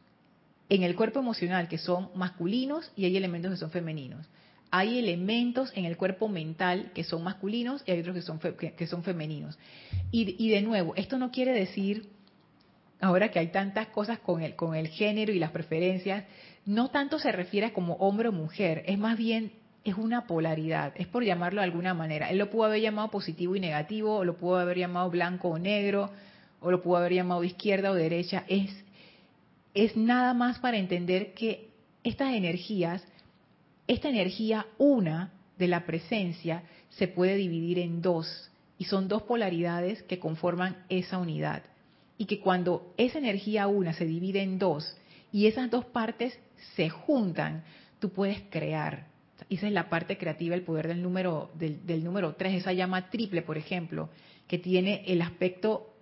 en el cuerpo emocional que son masculinos y hay elementos que son femeninos. Hay elementos en el cuerpo mental que son masculinos y hay otros que son, que, son femeninos. Y, y de nuevo, esto no quiere decir ahora que hay tantas cosas con el, con el género y las preferencias, no tanto se refiere como hombre o mujer, es más bien, es una polaridad, es por llamarlo de alguna manera. Él lo pudo haber llamado positivo y negativo, o lo pudo haber llamado blanco o negro, o lo pudo haber llamado izquierda o derecha, es, es nada más para entender que estas energías, esta energía una de la presencia, se puede dividir en dos, y son dos polaridades que conforman esa unidad y que cuando esa energía una se divide en dos y esas dos partes se juntan, tú puedes crear. Esa es la parte creativa, el poder del número del, número tres, esa llama triple, por ejemplo, que tiene el aspecto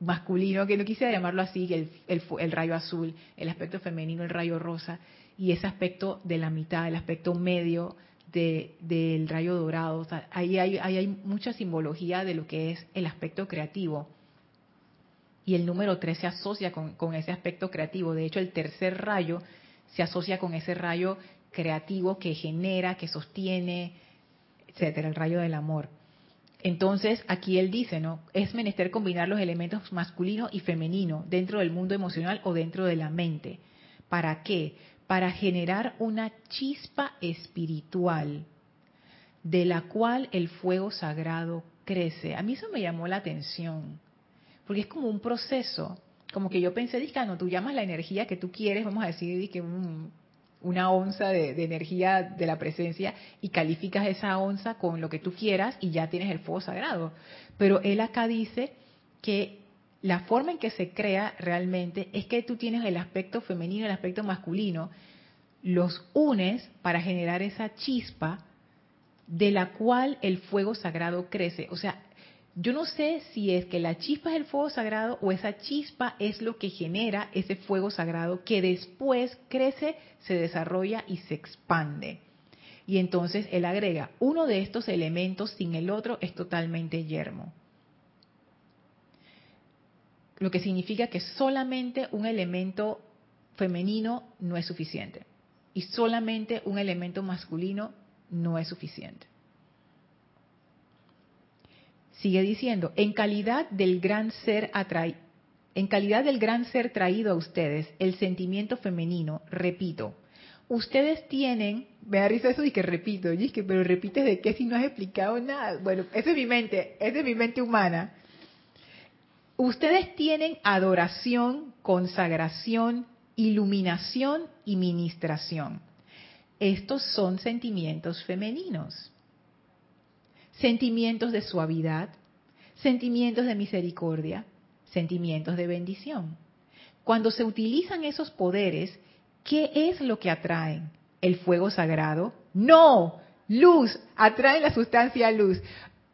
masculino, que no quisiera llamarlo así, el, el, rayo azul, el aspecto femenino, el rayo rosa, y ese aspecto de la mitad, el aspecto medio del rayo dorado. ahí, hay, ahí hay mucha simbología de lo que es el aspecto creativo y el número 3 se asocia con, ese aspecto creativo. De hecho, el tercer rayo se asocia con ese rayo creativo que genera, que sostiene, etcétera, el rayo del amor. Entonces, aquí él dice, ¿no? Es menester combinar los elementos masculino y femenino dentro del mundo emocional o dentro de la mente. ¿Para qué? Para generar una chispa espiritual de la cual el fuego sagrado crece. A mí eso me llamó la atención porque es como un proceso, como que yo pensé, dije, ah, no, tú llamas la energía que tú quieres, vamos a decir, que una onza de, energía de la presencia y calificas esa onza con lo que tú quieras y ya tienes el fuego sagrado. Pero él acá dice que la forma en que se crea realmente es que tú tienes el aspecto femenino y el aspecto masculino, los unes para generar esa chispa de la cual el fuego sagrado crece. O sea, yo no sé si es que la chispa es el fuego sagrado o esa chispa es lo que genera ese fuego sagrado que después crece, se desarrolla y se expande. Y entonces él agrega, uno de estos elementos sin el otro es totalmente yermo. Lo que significa que solamente un elemento femenino no es suficiente y solamente un elemento masculino no es suficiente. Sigue diciendo, en calidad del gran ser en calidad del gran ser traído a ustedes, el sentimiento femenino, repito, ustedes tienen, me da risa eso y que repito, y que, pero repites de qué si no has explicado nada. Bueno, esa es mi mente, esa es mi mente humana. Ustedes tienen adoración, consagración, iluminación y ministración. Estos son sentimientos femeninos. Sentimientos de suavidad, sentimientos de misericordia, sentimientos de bendición. Cuando se utilizan esos poderes, ¿qué es lo que atraen? ¿El fuego sagrado? No, luz, atraen la sustancia luz.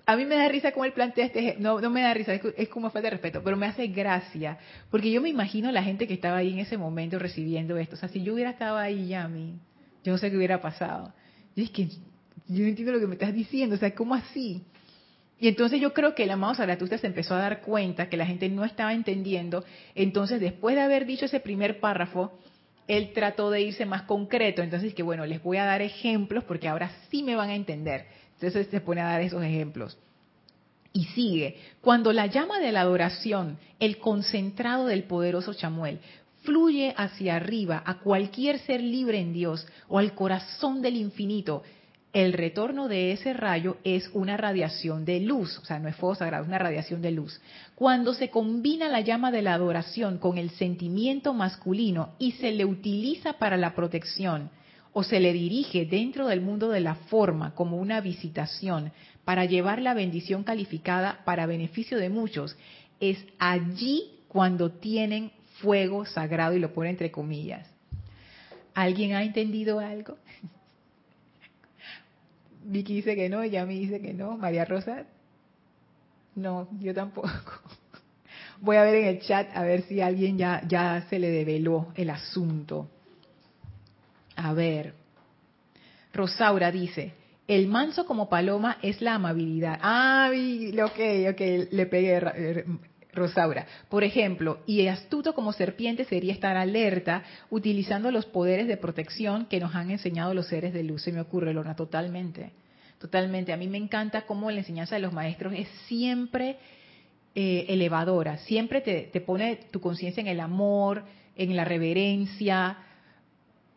A mí me da risa como él plantea este, no, no me da risa, es, como falta de respeto, pero me hace gracia, porque yo me imagino la gente que estaba ahí en ese momento recibiendo esto. O sea, si yo hubiera estado ahí, ya mí, yo no sé qué hubiera pasado. Y es que yo no entiendo lo que me estás diciendo, o sea, ¿cómo así? Y entonces yo creo que el amado Zaratustra se empezó a dar cuenta que la gente no estaba entendiendo. Entonces, después de haber dicho ese primer párrafo, él trató de irse más concreto. Entonces, que bueno, les voy a dar ejemplos porque ahora sí me van a entender. Entonces se pone a dar esos ejemplos. Y sigue, cuando la llama de la adoración, el concentrado del poderoso Chamuel, fluye hacia arriba a cualquier ser libre en Dios o al corazón del infinito, el retorno de ese rayo es una radiación de luz, o sea, no es fuego sagrado, es una radiación de luz. Cuando se combina la llama de la adoración con el sentimiento masculino y se le utiliza para la protección o se le dirige dentro del mundo de la forma como una visitación para llevar la bendición calificada para beneficio de muchos, es allí cuando tienen fuego sagrado y lo pone entre comillas. ¿Alguien ha entendido algo? Vicky dice que no, ella me dice que no. María Rosa, no, yo tampoco. Voy a ver en el chat a ver si alguien ya, ya se le develó el asunto. A ver. Rosaura dice, el manso como paloma es la amabilidad. Ah, ok, ok, le pegué Rosaura. Por ejemplo, y astuto como serpiente sería estar alerta utilizando los poderes de protección que nos han enseñado los seres de luz. Se me ocurre, Lorna, totalmente. Totalmente. A mí me encanta cómo la enseñanza de los maestros es siempre eh, elevadora, siempre te, te pone tu conciencia en el amor, en la reverencia,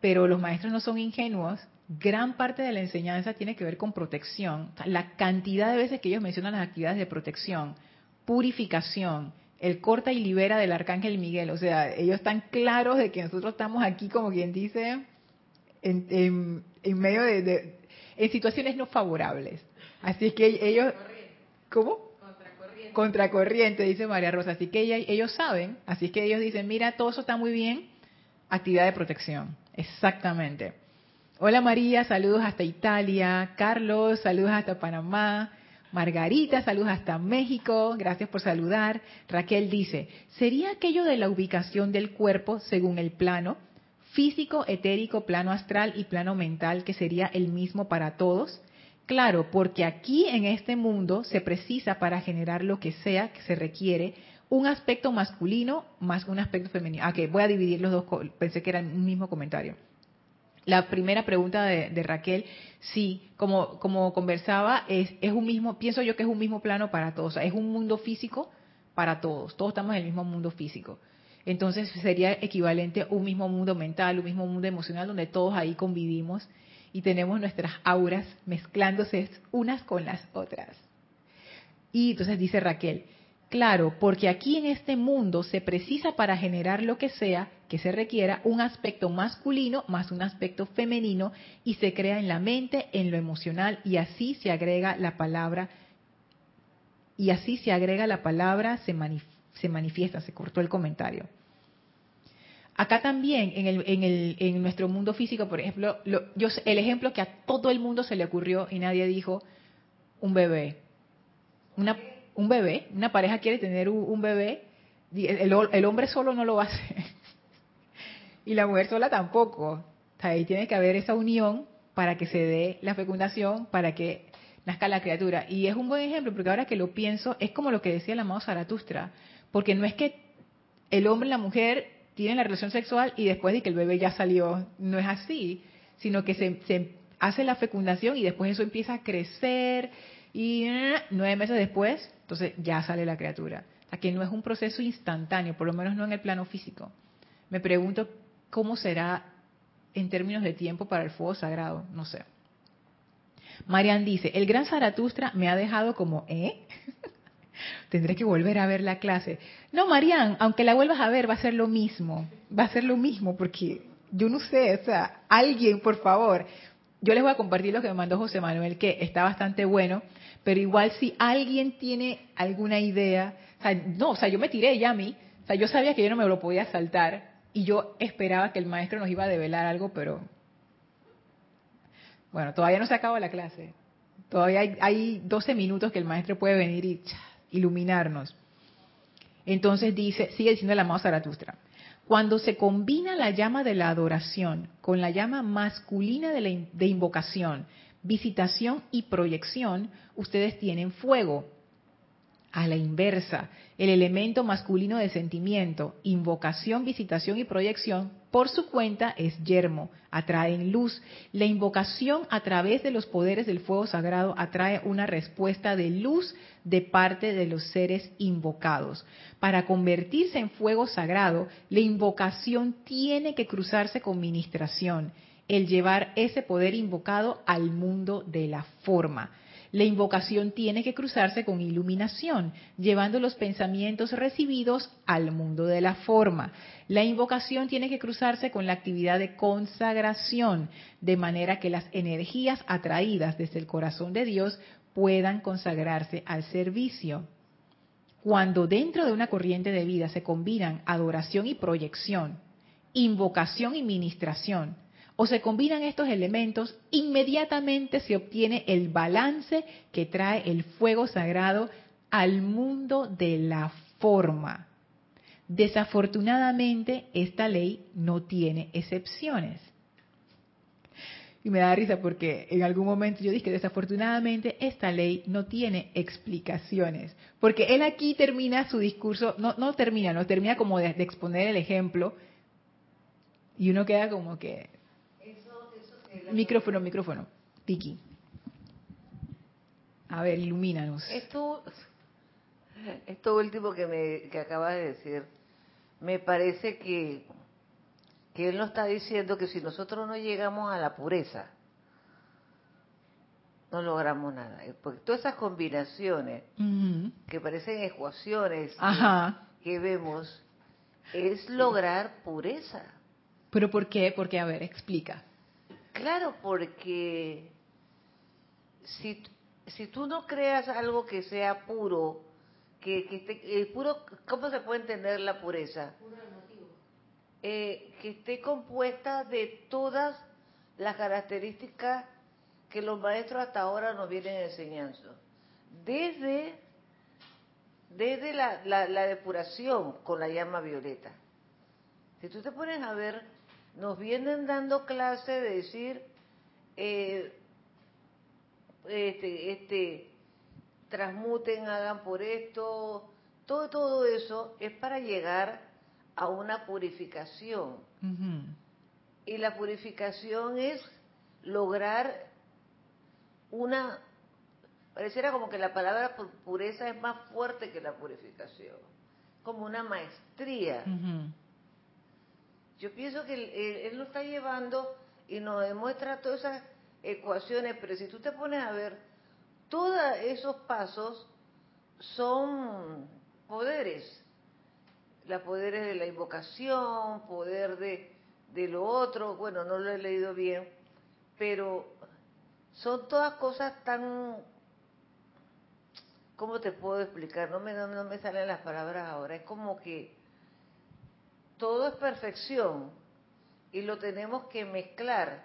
pero los maestros no son ingenuos. Gran parte de la enseñanza tiene que ver con protección. La cantidad de veces que ellos mencionan las actividades de protección, purificación, el corta y libera del arcángel Miguel. O sea, ellos están claros de que nosotros estamos aquí, como quien dice, en, medio de, en situaciones no favorables. Así es que ellos, ¿cómo? Contracorriente. Contracorriente, dice María Rosa. Así que ellos saben, así es que ellos dicen, mira, todo eso está muy bien, actividad de protección. Exactamente. Hola María, saludos hasta Italia. Carlos, saludos hasta Panamá. Margarita, saludos hasta México, gracias por saludar. Raquel dice, ¿sería aquello de la ubicación del cuerpo según el plano? Físico, etérico, plano astral y plano mental, que sería el mismo para todos. Claro, porque aquí en este mundo se precisa para generar lo que sea que se requiere un aspecto masculino más un aspecto femenino. Ah, voy a dividir los dos, pensé que era el mismo comentario. La primera pregunta de, Raquel, sí, como, conversaba, es, es un mismo, pienso yo que es un mismo plano para todos, es un mundo físico para todos, todos estamos en el mismo mundo físico. Entonces sería equivalente a un mismo mundo mental, un mismo mundo emocional donde todos ahí convivimos y tenemos nuestras auras mezclándose unas con las otras. Y entonces dice Raquel, Claro, porque aquí en este mundo se precisa para generar lo que sea que se requiera un aspecto masculino más un aspecto femenino y se crea en la mente, en lo emocional y así se agrega la palabra y así se agrega la palabra se, manifiesta, se cortó el comentario. Acá también, en, el, en, el, en nuestro mundo físico, por ejemplo, yo, el ejemplo que a todo el mundo se le ocurrió y nadie dijo, un bebé. Una, un bebé, una pareja quiere tener un, bebé, el, hombre solo no lo hace. y la mujer sola tampoco. ahí tiene que haber esa unión para que se dé la fecundación, para que nazca la criatura. Y es un buen ejemplo, porque ahora que lo pienso, es como lo que decía el amado Zaratustra, porque no es que el hombre y la mujer tienen la relación sexual y después de que el bebé ya salió, no es así, sino que se, se hace la fecundación y después eso empieza a crecer y nueve meses después, entonces ya sale la criatura. O que no es un proceso instantáneo, por lo menos no en el plano físico. Me pregunto cómo será en términos de tiempo para el fuego sagrado, no sé. Marian dice, el gran Zaratustra me ha dejado como, ¿eh? tendré que volver a ver la clase. No, Marian, aunque la vuelvas a ver, va a ser lo mismo. Va a ser lo mismo porque yo no sé, o sea, alguien, por favor. Yo les voy a compartir lo que me mandó José Manuel, que está bastante bueno, pero igual si alguien tiene alguna idea, o sea, no, o sea, yo me tiré ya a mí, o sea, yo sabía que yo no me lo podía saltar y yo esperaba que el maestro nos iba a develar algo, pero bueno, todavía no se acaba la clase. Todavía hay, 12 minutos que el maestro puede venir y iluminarnos. Entonces dice, sigue diciendo el amado Zaratustra. Cuando se combina la llama de la adoración con la llama masculina de, de invocación, visitación y proyección, ustedes tienen fuego. A la inversa, el elemento masculino de sentimiento, invocación, visitación y proyección por su cuenta es yermo, atraen luz. La invocación a través de los poderes del fuego sagrado atrae una respuesta de luz de parte de los seres invocados. Para convertirse en fuego sagrado, la invocación tiene que cruzarse con ministración, el llevar ese poder invocado al mundo de la forma. La invocación tiene que cruzarse con iluminación, llevando los pensamientos recibidos al mundo de la forma. La invocación tiene que cruzarse con la actividad de consagración, de manera que las energías atraídas desde el corazón de Dios puedan consagrarse al servicio. Cuando dentro de una corriente de vida se combinan adoración y proyección, invocación y ministración, o se combinan estos elementos, inmediatamente se obtiene el balance que trae el fuego sagrado al mundo de la forma. Desafortunadamente, esta ley no tiene excepciones. Y me da risa porque en algún momento yo dije desafortunadamente esta ley no tiene explicaciones. Porque él aquí termina su discurso, no, no termina, no termina como de, de exponer el ejemplo. Y uno queda como que, Micrófono, micrófono. Tiki. A ver, ilumínanos. Esto, esto último que, me, que acabas de decir, me parece que, que él nos está diciendo que si nosotros no llegamos a la pureza, no logramos nada. Porque todas esas combinaciones que parecen ecuaciones que, vemos, es lograr pureza. ¿Pero por qué? Porque, a ver, explica. Claro, porque si, si tú no creas algo que sea puro, que, que esté, puro, ¿cómo se puede entender la pureza? Eh, que esté compuesta de todas las características que los maestros hasta ahora nos vienen enseñando. Desde, desde la, la, la depuración con la llama violeta. Si tú te pones a ver nos vienen dando clase de decir, eh, este, este, transmuten, hagan por esto, todo, todo eso es para llegar a una purificación. Y la purificación es lograr una, pareciera como que la palabra pureza es más fuerte que la purificación, como una maestría. Yo pienso que él, lo está llevando y nos demuestra todas esas ecuaciones, pero si tú te pones a ver, todos esos pasos son poderes. Los poderes de la invocación, poder de, de lo otro, bueno, no lo he leído bien, pero son todas cosas tan... ¿Cómo te puedo explicar? No me, no me salen las palabras ahora. Es como que todo es perfección y lo tenemos que mezclar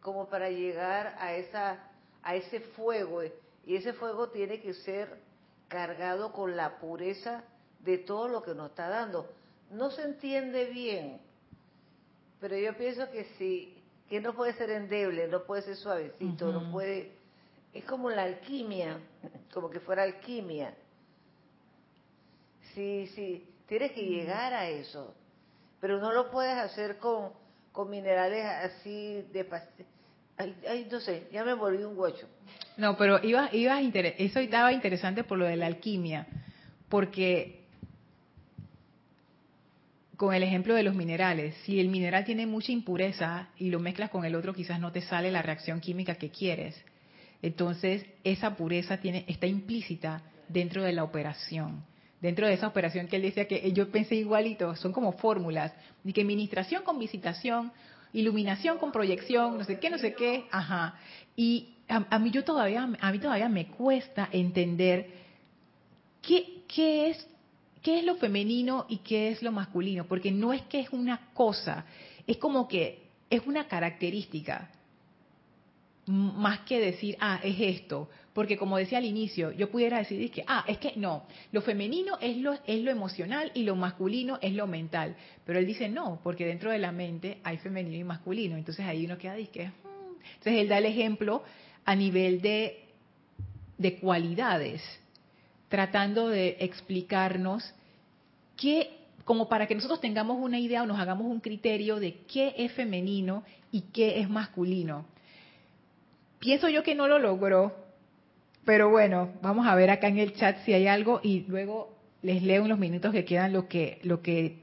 como para llegar a esa a ese fuego y ese fuego tiene que ser cargado con la pureza de todo lo que nos está dando. No se entiende bien, pero yo pienso que sí, que no puede ser endeble, no puede ser suavecito, no puede es como la alquimia, como que fuera alquimia. Sí, sí, tienes que llegar a eso pero no lo puedes hacer con, con minerales así de ay, ay, no sé, ya me volví un guacho. No, pero iba, iba eso estaba interesante por lo de la alquimia, porque con el ejemplo de los minerales, si el mineral tiene mucha impureza y lo mezclas con el otro, quizás no te sale la reacción química que quieres. Entonces, esa pureza tiene, está implícita dentro de la operación. Dentro de esa operación que él decía que yo pensé igualito, son como fórmulas, y que ministración con visitación, iluminación con proyección, no sé qué, no sé qué, ajá. Y a, mí yo todavía, a mí todavía me cuesta entender qué, qué es qué es lo femenino y qué es lo masculino, porque no es que es una cosa, es como que es una característica, más que decir, ah, es esto, porque como decía al inicio, yo pudiera decir que, ah, es que no, lo femenino es lo, es lo emocional y lo masculino es lo mental, pero él dice no, porque dentro de la mente hay femenino y masculino, entonces ahí uno queda, que, hmm". entonces él da el ejemplo a nivel de, de cualidades, tratando de explicarnos qué, como para que nosotros tengamos una idea o nos hagamos un criterio de qué es femenino y qué es masculino. Pienso yo que no lo logró, pero bueno, vamos a ver acá en el chat si hay algo y luego les leo en los minutos que quedan lo que, lo que,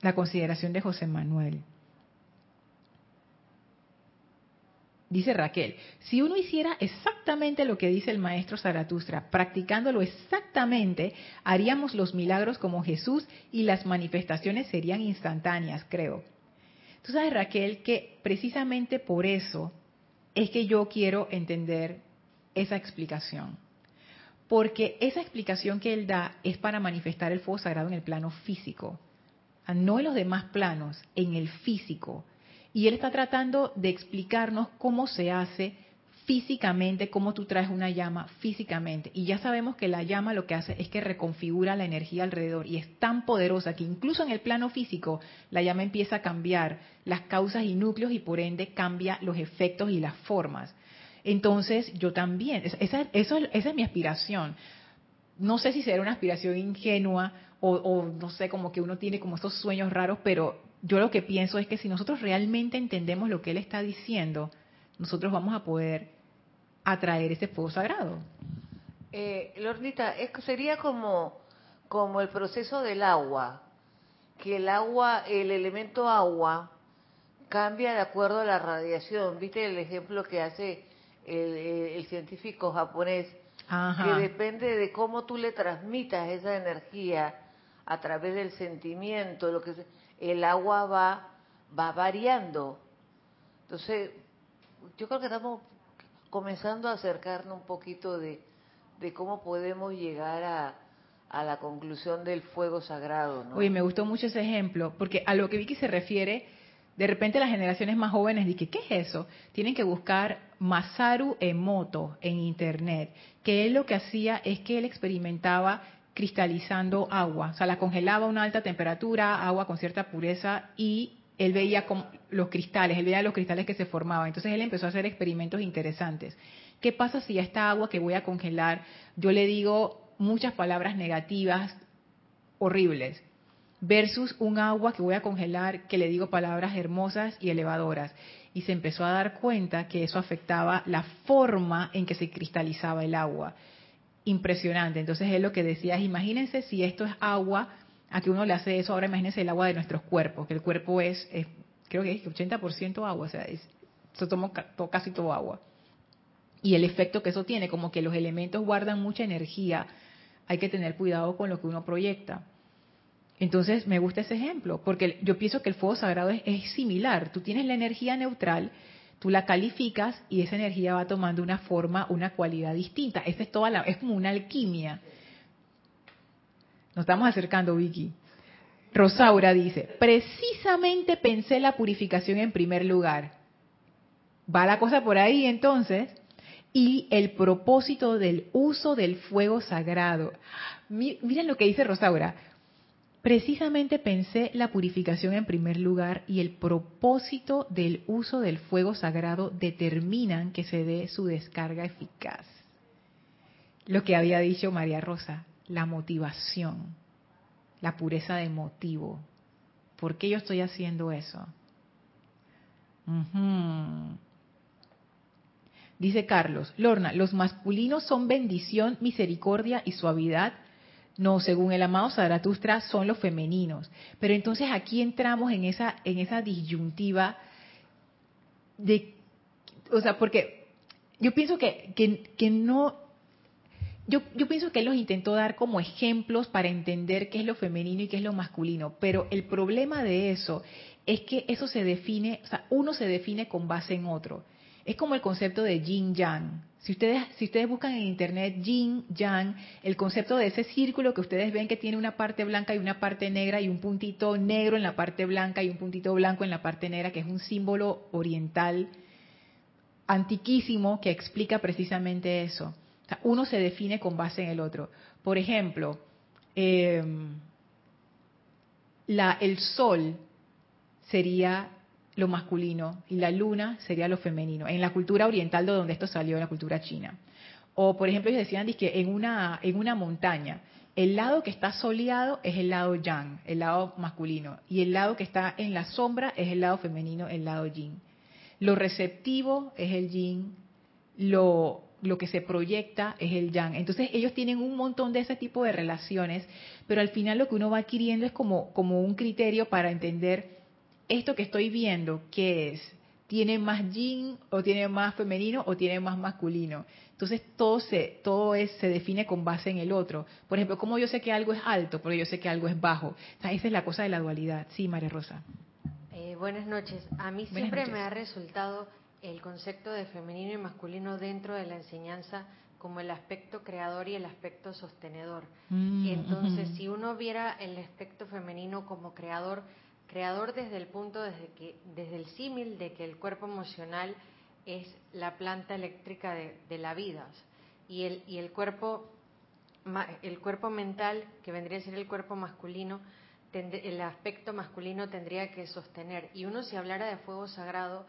la consideración de José Manuel. Dice Raquel, si uno hiciera exactamente lo que dice el maestro Zaratustra, practicándolo exactamente, haríamos los milagros como Jesús y las manifestaciones serían instantáneas, creo. Tú sabes, Raquel, que precisamente por eso es que yo quiero entender esa explicación. Porque esa explicación que él da es para manifestar el fuego sagrado en el plano físico, no en los demás planos, en el físico. Y él está tratando de explicarnos cómo se hace físicamente, cómo tú traes una llama físicamente. Y ya sabemos que la llama lo que hace es que reconfigura la energía alrededor y es tan poderosa que incluso en el plano físico la llama empieza a cambiar las causas y núcleos y por ende cambia los efectos y las formas. Entonces yo también, esa, esa es mi aspiración. No sé si será una aspiración ingenua o, no sé, como que uno tiene como estos sueños raros, pero yo lo que pienso es que si nosotros realmente entendemos lo que él está diciendo, nosotros vamos a poder atraer ese fuego sagrado. Eh, Lornita, sería como, como el proceso del agua, que el agua, el elemento agua, cambia de acuerdo a la radiación. ¿Viste el ejemplo que hace el, científico japonés? Que depende de cómo tú le transmitas esa energía a través del sentimiento, lo que el agua va, va variando. Entonces, yo creo que estamos comenzando a acercarnos un poquito de, cómo podemos llegar a, a, la conclusión del fuego sagrado. ¿no? Oye, me gustó mucho ese ejemplo, porque a lo que Vicky se refiere, de repente las generaciones más jóvenes dicen, ¿qué es eso? Tienen que buscar Masaru Emoto en internet, que él lo que hacía es que él experimentaba cristalizando agua, o sea, la congelaba a una alta temperatura, agua con cierta pureza y él veía los cristales, él veía los cristales que se formaban. Entonces él empezó a hacer experimentos interesantes. ¿Qué pasa si a esta agua que voy a congelar yo le digo muchas palabras negativas, horribles, versus un agua que voy a congelar que le digo palabras hermosas y elevadoras? Y se empezó a dar cuenta que eso afectaba la forma en que se cristalizaba el agua. Impresionante. Entonces él lo que decía es, imagínense si esto es agua a que uno le hace eso, ahora imagínense el agua de nuestros cuerpos, que el cuerpo es, creo que es 80% agua, o sea, se toma casi todo agua. Y el efecto que eso tiene, como que los elementos guardan mucha energía, hay que tener cuidado con lo que uno proyecta. Entonces me gusta ese ejemplo, porque yo pienso que el fuego sagrado es, similar. Tú tienes la energía neutral, tú la calificas y esa energía va tomando una forma, una cualidad distinta. Esa es toda la, es como una alquimia. Nos estamos acercando, Vicky. Rosaura dice, precisamente pensé la purificación en primer lugar. Va la cosa por ahí entonces. Y el propósito del uso del fuego sagrado. Miren lo que dice Rosaura. Precisamente pensé la purificación en primer lugar y el propósito del uso del fuego sagrado determinan que se dé su descarga eficaz. Lo que había dicho María Rosa, la motivación, la pureza de motivo. ¿Por qué yo estoy haciendo eso? Dice Carlos, Lorna, los masculinos son bendición, misericordia y suavidad. No, según el amado Zaratustra, son los femeninos. Pero entonces aquí entramos en esa, en esa disyuntiva de, o sea, porque yo pienso que, que, que no, yo, yo pienso que él los intentó dar como ejemplos para entender qué es lo femenino y qué es lo masculino, pero el problema de eso es que eso se define, o sea, uno se define con base en otro. Es como el concepto de yin yang. Si ustedes, si ustedes buscan en internet yin, yang, el concepto de ese círculo que ustedes ven que tiene una parte blanca y una parte negra y un puntito negro en la parte blanca y un puntito blanco en la parte negra, que es un símbolo oriental antiquísimo que explica precisamente eso. uno se define con base en el otro. Por ejemplo, em, la, el sol sería lo masculino y la luna sería lo femenino, en la cultura oriental de donde esto salió, en la cultura china. O, por ejemplo, ellos decían que en una, en una montaña, el lado que está soleado es el lado yang, el lado masculino, y el lado que está en la sombra es el lado femenino, el lado yin. Lo receptivo es el yin, lo, lo que se proyecta es el yang. Entonces ellos tienen un montón de ese tipo de relaciones, pero al final lo que uno va adquiriendo es como, como un criterio para entender esto que estoy viendo, ¿qué es? ¿Tiene más yin o tiene más femenino o tiene más masculino? Entonces todo se todo es, se define con base en el otro. Por ejemplo, ¿cómo yo sé que algo es alto? Porque yo sé que algo es bajo. esa es la cosa de la dualidad. Sí, María Rosa. Eh, buenas noches. A mí siempre me ha resultado el concepto de femenino y masculino dentro de la enseñanza como el aspecto creador y el aspecto sostenedor. Mm, entonces, si uno viera el aspecto femenino como creador, creador desde el punto, desde, que, desde el símil de que el cuerpo emocional es la planta eléctrica de, la vida. Y el, y el cuerpo el cuerpo mental que vendría a ser el cuerpo masculino el aspecto masculino tendría que sostener. Y uno si hablara de fuego sagrado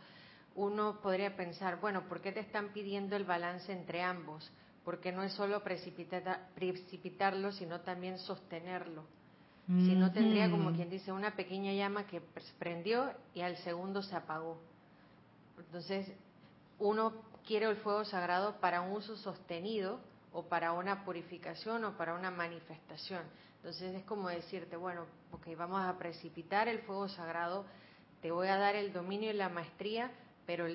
uno podría pensar bueno por qué te están pidiendo el balance entre ambos porque no es solo precipitarlo sino también sostenerlo si no, tendría como quien dice una pequeña llama que prendió y al segundo se apagó. Entonces, uno quiere el fuego sagrado para un uso sostenido o para una purificación o para una manifestación. Entonces es como decirte, bueno, ok, vamos a precipitar el fuego sagrado, te voy a dar el dominio y la maestría, pero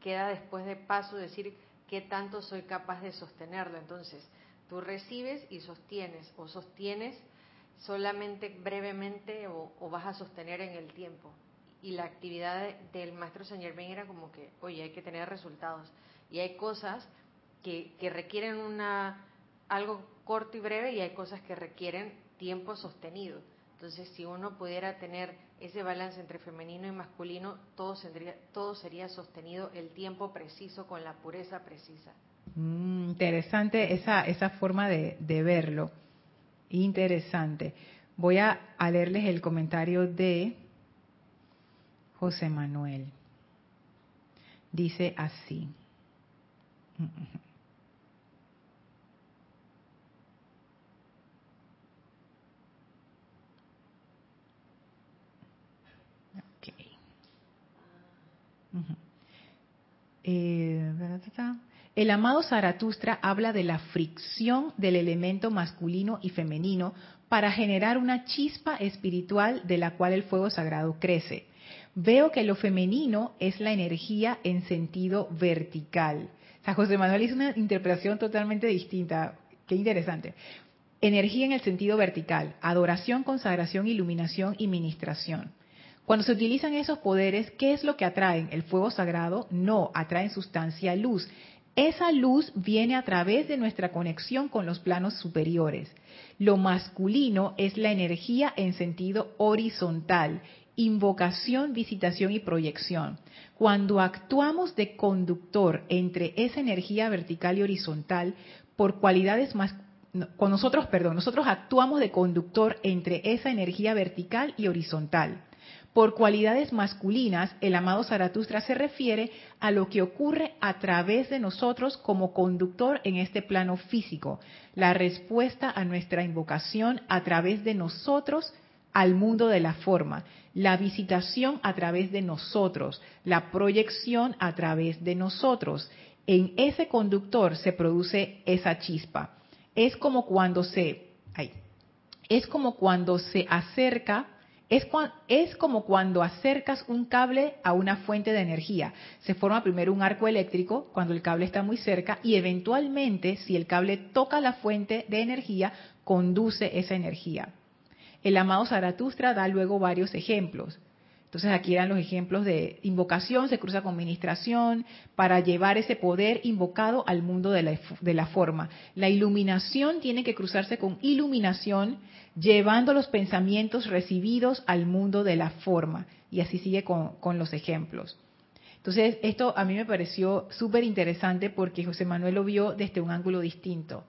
queda después de paso decir qué tanto soy capaz de sostenerlo. Entonces, tú recibes y sostienes o sostienes solamente brevemente o, vas a sostener en el tiempo. Y la actividad del maestro Saint Germain era como que, oye, hay que tener resultados. Y hay cosas que, requieren una, algo corto y breve y hay cosas que requieren tiempo sostenido. Entonces, si uno pudiera tener ese balance entre femenino y masculino, todo, sería, sostenido el tiempo preciso con la pureza precisa. Mm, interesante esa, esa forma de, de verlo. Interesante. Voy a, leerles el comentario de José Manuel. Dice así. Eh, el amado Zaratustra habla de la fricción del elemento masculino y femenino para generar una chispa espiritual de la cual el fuego sagrado crece. Veo que lo femenino es la energía en sentido vertical. O José Manuel hizo una interpretación totalmente distinta. Qué interesante. Energía en el sentido vertical, adoración, consagración, iluminación y ministración. Cuando se utilizan esos poderes, ¿qué es lo que atraen? ¿El fuego sagrado? No, atraen sustancia luz. Esa luz viene a través de nuestra conexión con los planos superiores. Lo masculino es la energía en sentido horizontal, invocación, visitación y proyección. Cuando actuamos de conductor entre esa energía vertical y horizontal, por cualidades más con nosotros, perdón, nosotros actuamos de conductor entre esa energía vertical y horizontal. Por cualidades masculinas, el amado Zaratustra se refiere a lo que ocurre a través de nosotros como conductor en este plano físico, la respuesta a nuestra invocación a través de nosotros al mundo de la forma, la visitación a través de nosotros, la proyección a través de nosotros. En ese conductor se produce esa chispa. Es como cuando se, es como cuando se acerca Es, como cuando acercas un cable a una fuente de energía. Se forma primero un arco eléctrico cuando el cable está muy cerca y eventualmente, si el cable toca la fuente de energía, conduce esa energía. El amado Zaratustra da luego varios ejemplos. Entonces aquí eran los ejemplos de invocación, se cruza con ministración, para llevar ese poder invocado al mundo de la, forma. La iluminación tiene que cruzarse con iluminación, llevando los pensamientos recibidos al mundo de la forma. Y así sigue con, con los ejemplos. Entonces esto a mí me pareció súper interesante porque José Manuel lo vio desde un ángulo distinto.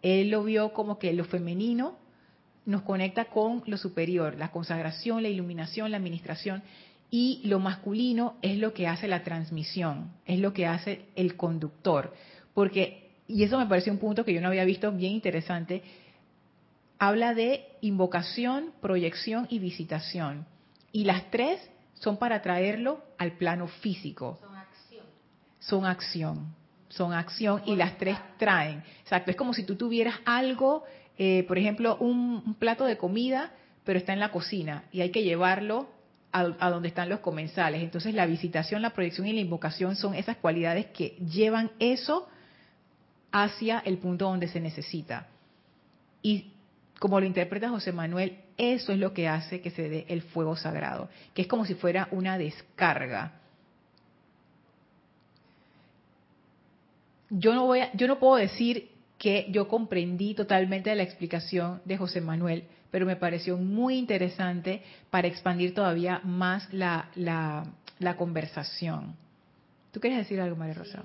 Él lo vio como que lo femenino nos conecta con lo superior, la consagración, la iluminación, la administración, y lo masculino es lo que hace la transmisión, es lo que hace el conductor. Porque, y eso me parece un punto que yo no había visto bien interesante, habla de invocación, proyección y visitación. Y las tres son para traerlo al plano físico. Son acción. Son acción. Son acción y las tres traen. Exacto, es como si tú tuvieras algo eh, por ejemplo, un, plato de comida, pero está en la cocina y hay que llevarlo a, donde están los comensales. Entonces, la visitación, la proyección y la invocación son esas cualidades que llevan eso hacia el punto donde se necesita. Y como lo interpreta José Manuel, eso es lo que hace que se dé el fuego sagrado, que es como si fuera una descarga. Yo no voy a, yo no puedo decir que yo comprendí totalmente la explicación de José Manuel, pero me pareció muy interesante para expandir todavía más la, la, conversación. ¿Tú quieres decir algo, María Rosa?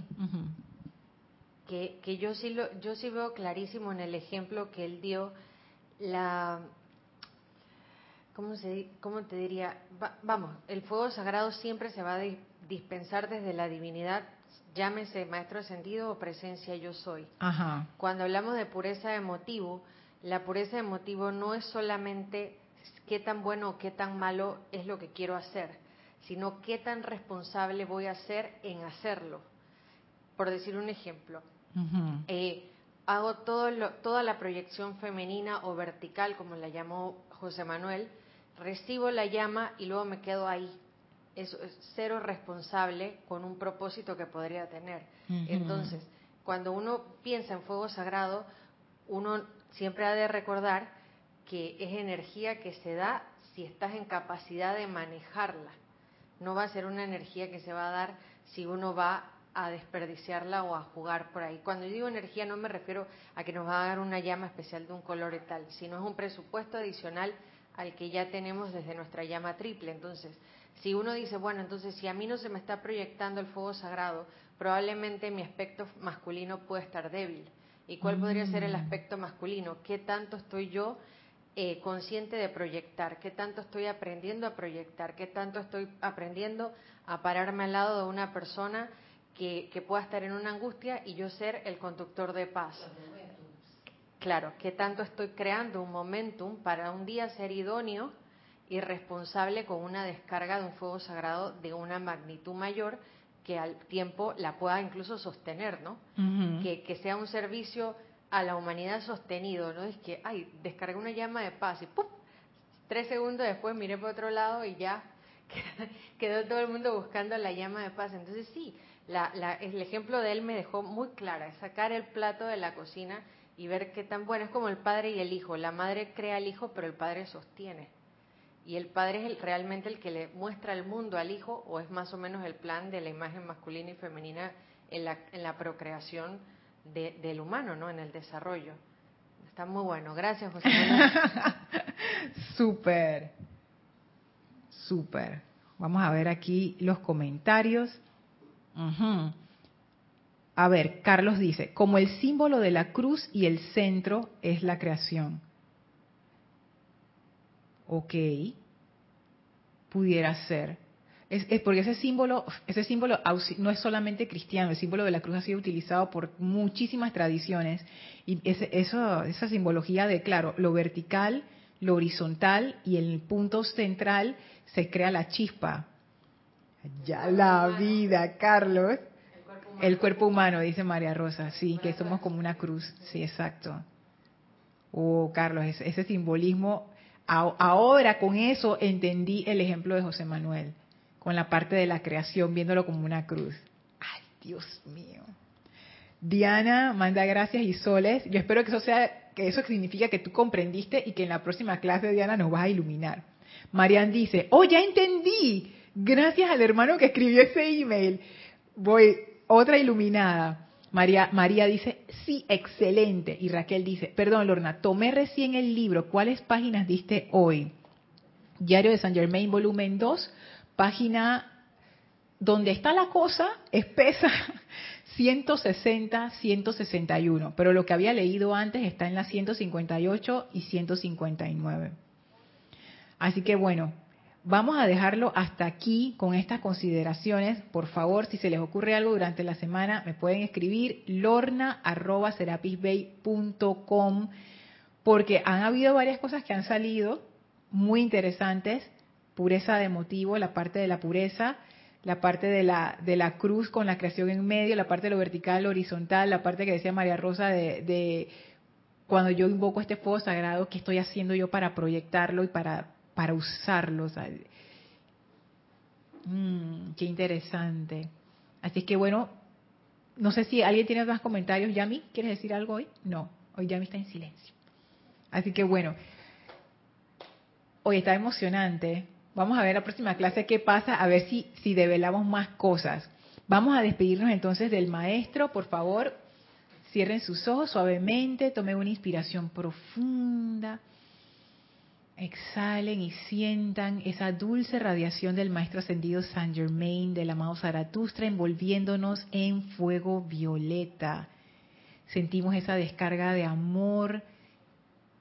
que, que, yo sí lo, yo sí veo clarísimo en el ejemplo que él dio la ¿cómo, se, cómo te diría? vamos, el fuego sagrado siempre se va a dispensar desde la divinidad llámese maestro de sentido o presencia yo soy. Cuando hablamos de pureza de motivo, la pureza de motivo no es solamente qué tan bueno o qué tan malo es lo que quiero hacer, sino qué tan responsable voy a ser en hacerlo. Por decir un ejemplo, eh, hago todo toda la proyección femenina o vertical, como la llamó José Manuel, recibo la llama y luego me quedo ahí es, cero responsable con un propósito que podría tener. Entonces, cuando uno piensa en fuego sagrado, uno siempre ha de recordar que es energía que se da si estás en capacidad de manejarla. No va a ser una energía que se va a dar si uno va a desperdiciarla o a jugar por ahí. Cuando digo energía no me refiero a que nos va a dar una llama especial de un color y tal, sino es un presupuesto adicional al que ya tenemos desde nuestra llama triple. Entonces, si uno dice, bueno, entonces si a mí no se me está proyectando el fuego sagrado, probablemente mi aspecto masculino puede estar débil. ¿Y cuál podría ser el mm. aspecto masculino? ¿Qué tanto estoy yo eh, consciente de proyectar? ¿Qué tanto estoy aprendiendo a proyectar? ¿Qué tanto estoy aprendiendo a pararme al lado de una persona que, que pueda estar en una angustia y yo ser el conductor de paz? Claro, ¿qué tanto estoy creando un momentum para un día ser idóneo? Y responsable con una descarga de un fuego sagrado de una magnitud mayor que al tiempo la pueda incluso sostener, ¿no? que, que, sea un servicio a la humanidad sostenido, no es que, ay, descargué una llama de paz y ¡pum! Tres segundos después miré por otro lado y ya quedó todo el mundo buscando la llama de paz. Entonces sí, la, la, el ejemplo de él me dejó muy clara, sacar el plato de la cocina y ver qué tan bueno es como el padre y el hijo. La madre crea al hijo, pero el padre sostiene y el padre es realmente el que le muestra el mundo al hijo o es más o menos el plan de la imagen masculina y femenina en la, en la procreación del humano, ¿no? En el desarrollo. Está muy bueno. Gracias, José Súper, súper. Vamos a ver aquí los comentarios. A ver, Carlos dice, como el símbolo de la cruz y el centro es la creación. Ok, pudiera ser. Es, porque ese símbolo, ese símbolo no es solamente cristiano, el símbolo de la cruz ha sido utilizado por muchísimas tradiciones y eso, esa simbología de, claro, lo vertical, lo horizontal y el punto central se crea la chispa. Ya la vida, Carlos. El cuerpo humano, dice María Rosa, sí, que somos como una cruz, sí, exacto. Oh, Carlos, ese simbolismo ahora con eso entendí el ejemplo de José Manuel, con la parte de la creación, viéndolo como una cruz. Ay, Dios mío. Diana manda gracias y soles. Yo espero que eso sea, que eso significa que tú comprendiste y que en la próxima clase Diana nos vas a iluminar. Marian dice, oh, ya entendí. Gracias al hermano que escribió ese email. Voy, otra iluminada. María, María dice, sí, excelente. Y Raquel dice, perdón, Lorna, tomé recién el libro. ¿Cuáles páginas diste hoy? Diario de San Germain, volumen 2, página donde está la cosa espesa, 160, 161. Pero lo que había leído antes está en las 158 y 159. Así que bueno, vamos a dejarlo hasta aquí con estas consideraciones. Por favor, si se les ocurre algo durante la semana, me pueden escribir lorna.serapisbay.com porque han habido varias cosas que han salido muy interesantes. Pureza de motivo, la parte de la pureza, la parte de la, de la cruz con la creación en medio, la parte de lo vertical, lo horizontal, la parte que decía María Rosa de, de cuando yo invoco este fuego sagrado, ¿qué estoy haciendo yo para proyectarlo y para para usarlos. Mm, qué interesante. Así que bueno, no sé si alguien tiene más comentarios. Yami, ¿quieres decir algo hoy? No, hoy Yami está en silencio. Así que bueno, hoy está emocionante. Vamos a ver la próxima clase qué pasa, a ver si, si develamos más cosas. Vamos a despedirnos entonces del maestro, por favor. Cierren sus ojos suavemente, tomen una inspiración profunda. Exhalen y sientan esa dulce radiación del Maestro Ascendido Saint Germain, del amado Zaratustra, envolviéndonos en fuego violeta. Sentimos esa descarga de amor,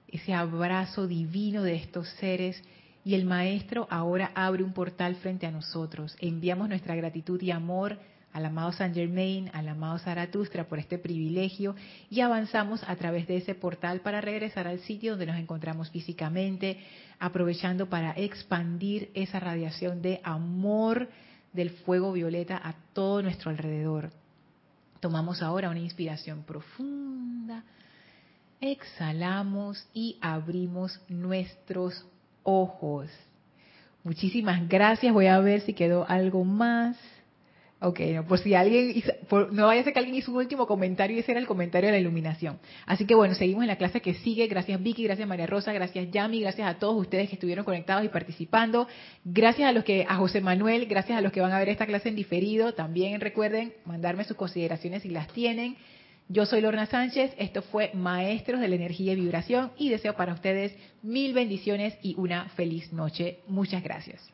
ese abrazo divino de estos seres y el Maestro ahora abre un portal frente a nosotros. Enviamos nuestra gratitud y amor al amado Saint Germain, al amado Zaratustra por este privilegio y avanzamos a través de ese portal para regresar al sitio donde nos encontramos físicamente, aprovechando para expandir esa radiación de amor del fuego violeta a todo nuestro alrededor. Tomamos ahora una inspiración profunda, exhalamos y abrimos nuestros ojos. Muchísimas gracias. Voy a ver si quedó algo más. Ok, no, por si alguien, no vaya a ser que alguien hizo un último comentario y ese era el comentario de la iluminación. Así que bueno, seguimos en la clase que sigue. Gracias Vicky, gracias María Rosa, gracias Yami, gracias a todos ustedes que estuvieron conectados y participando. Gracias a los que, a José Manuel, gracias a los que van a ver esta clase en diferido. También recuerden mandarme sus consideraciones si las tienen. Yo soy Lorna Sánchez, esto fue Maestros de la Energía y Vibración y deseo para ustedes mil bendiciones y una feliz noche. Muchas gracias.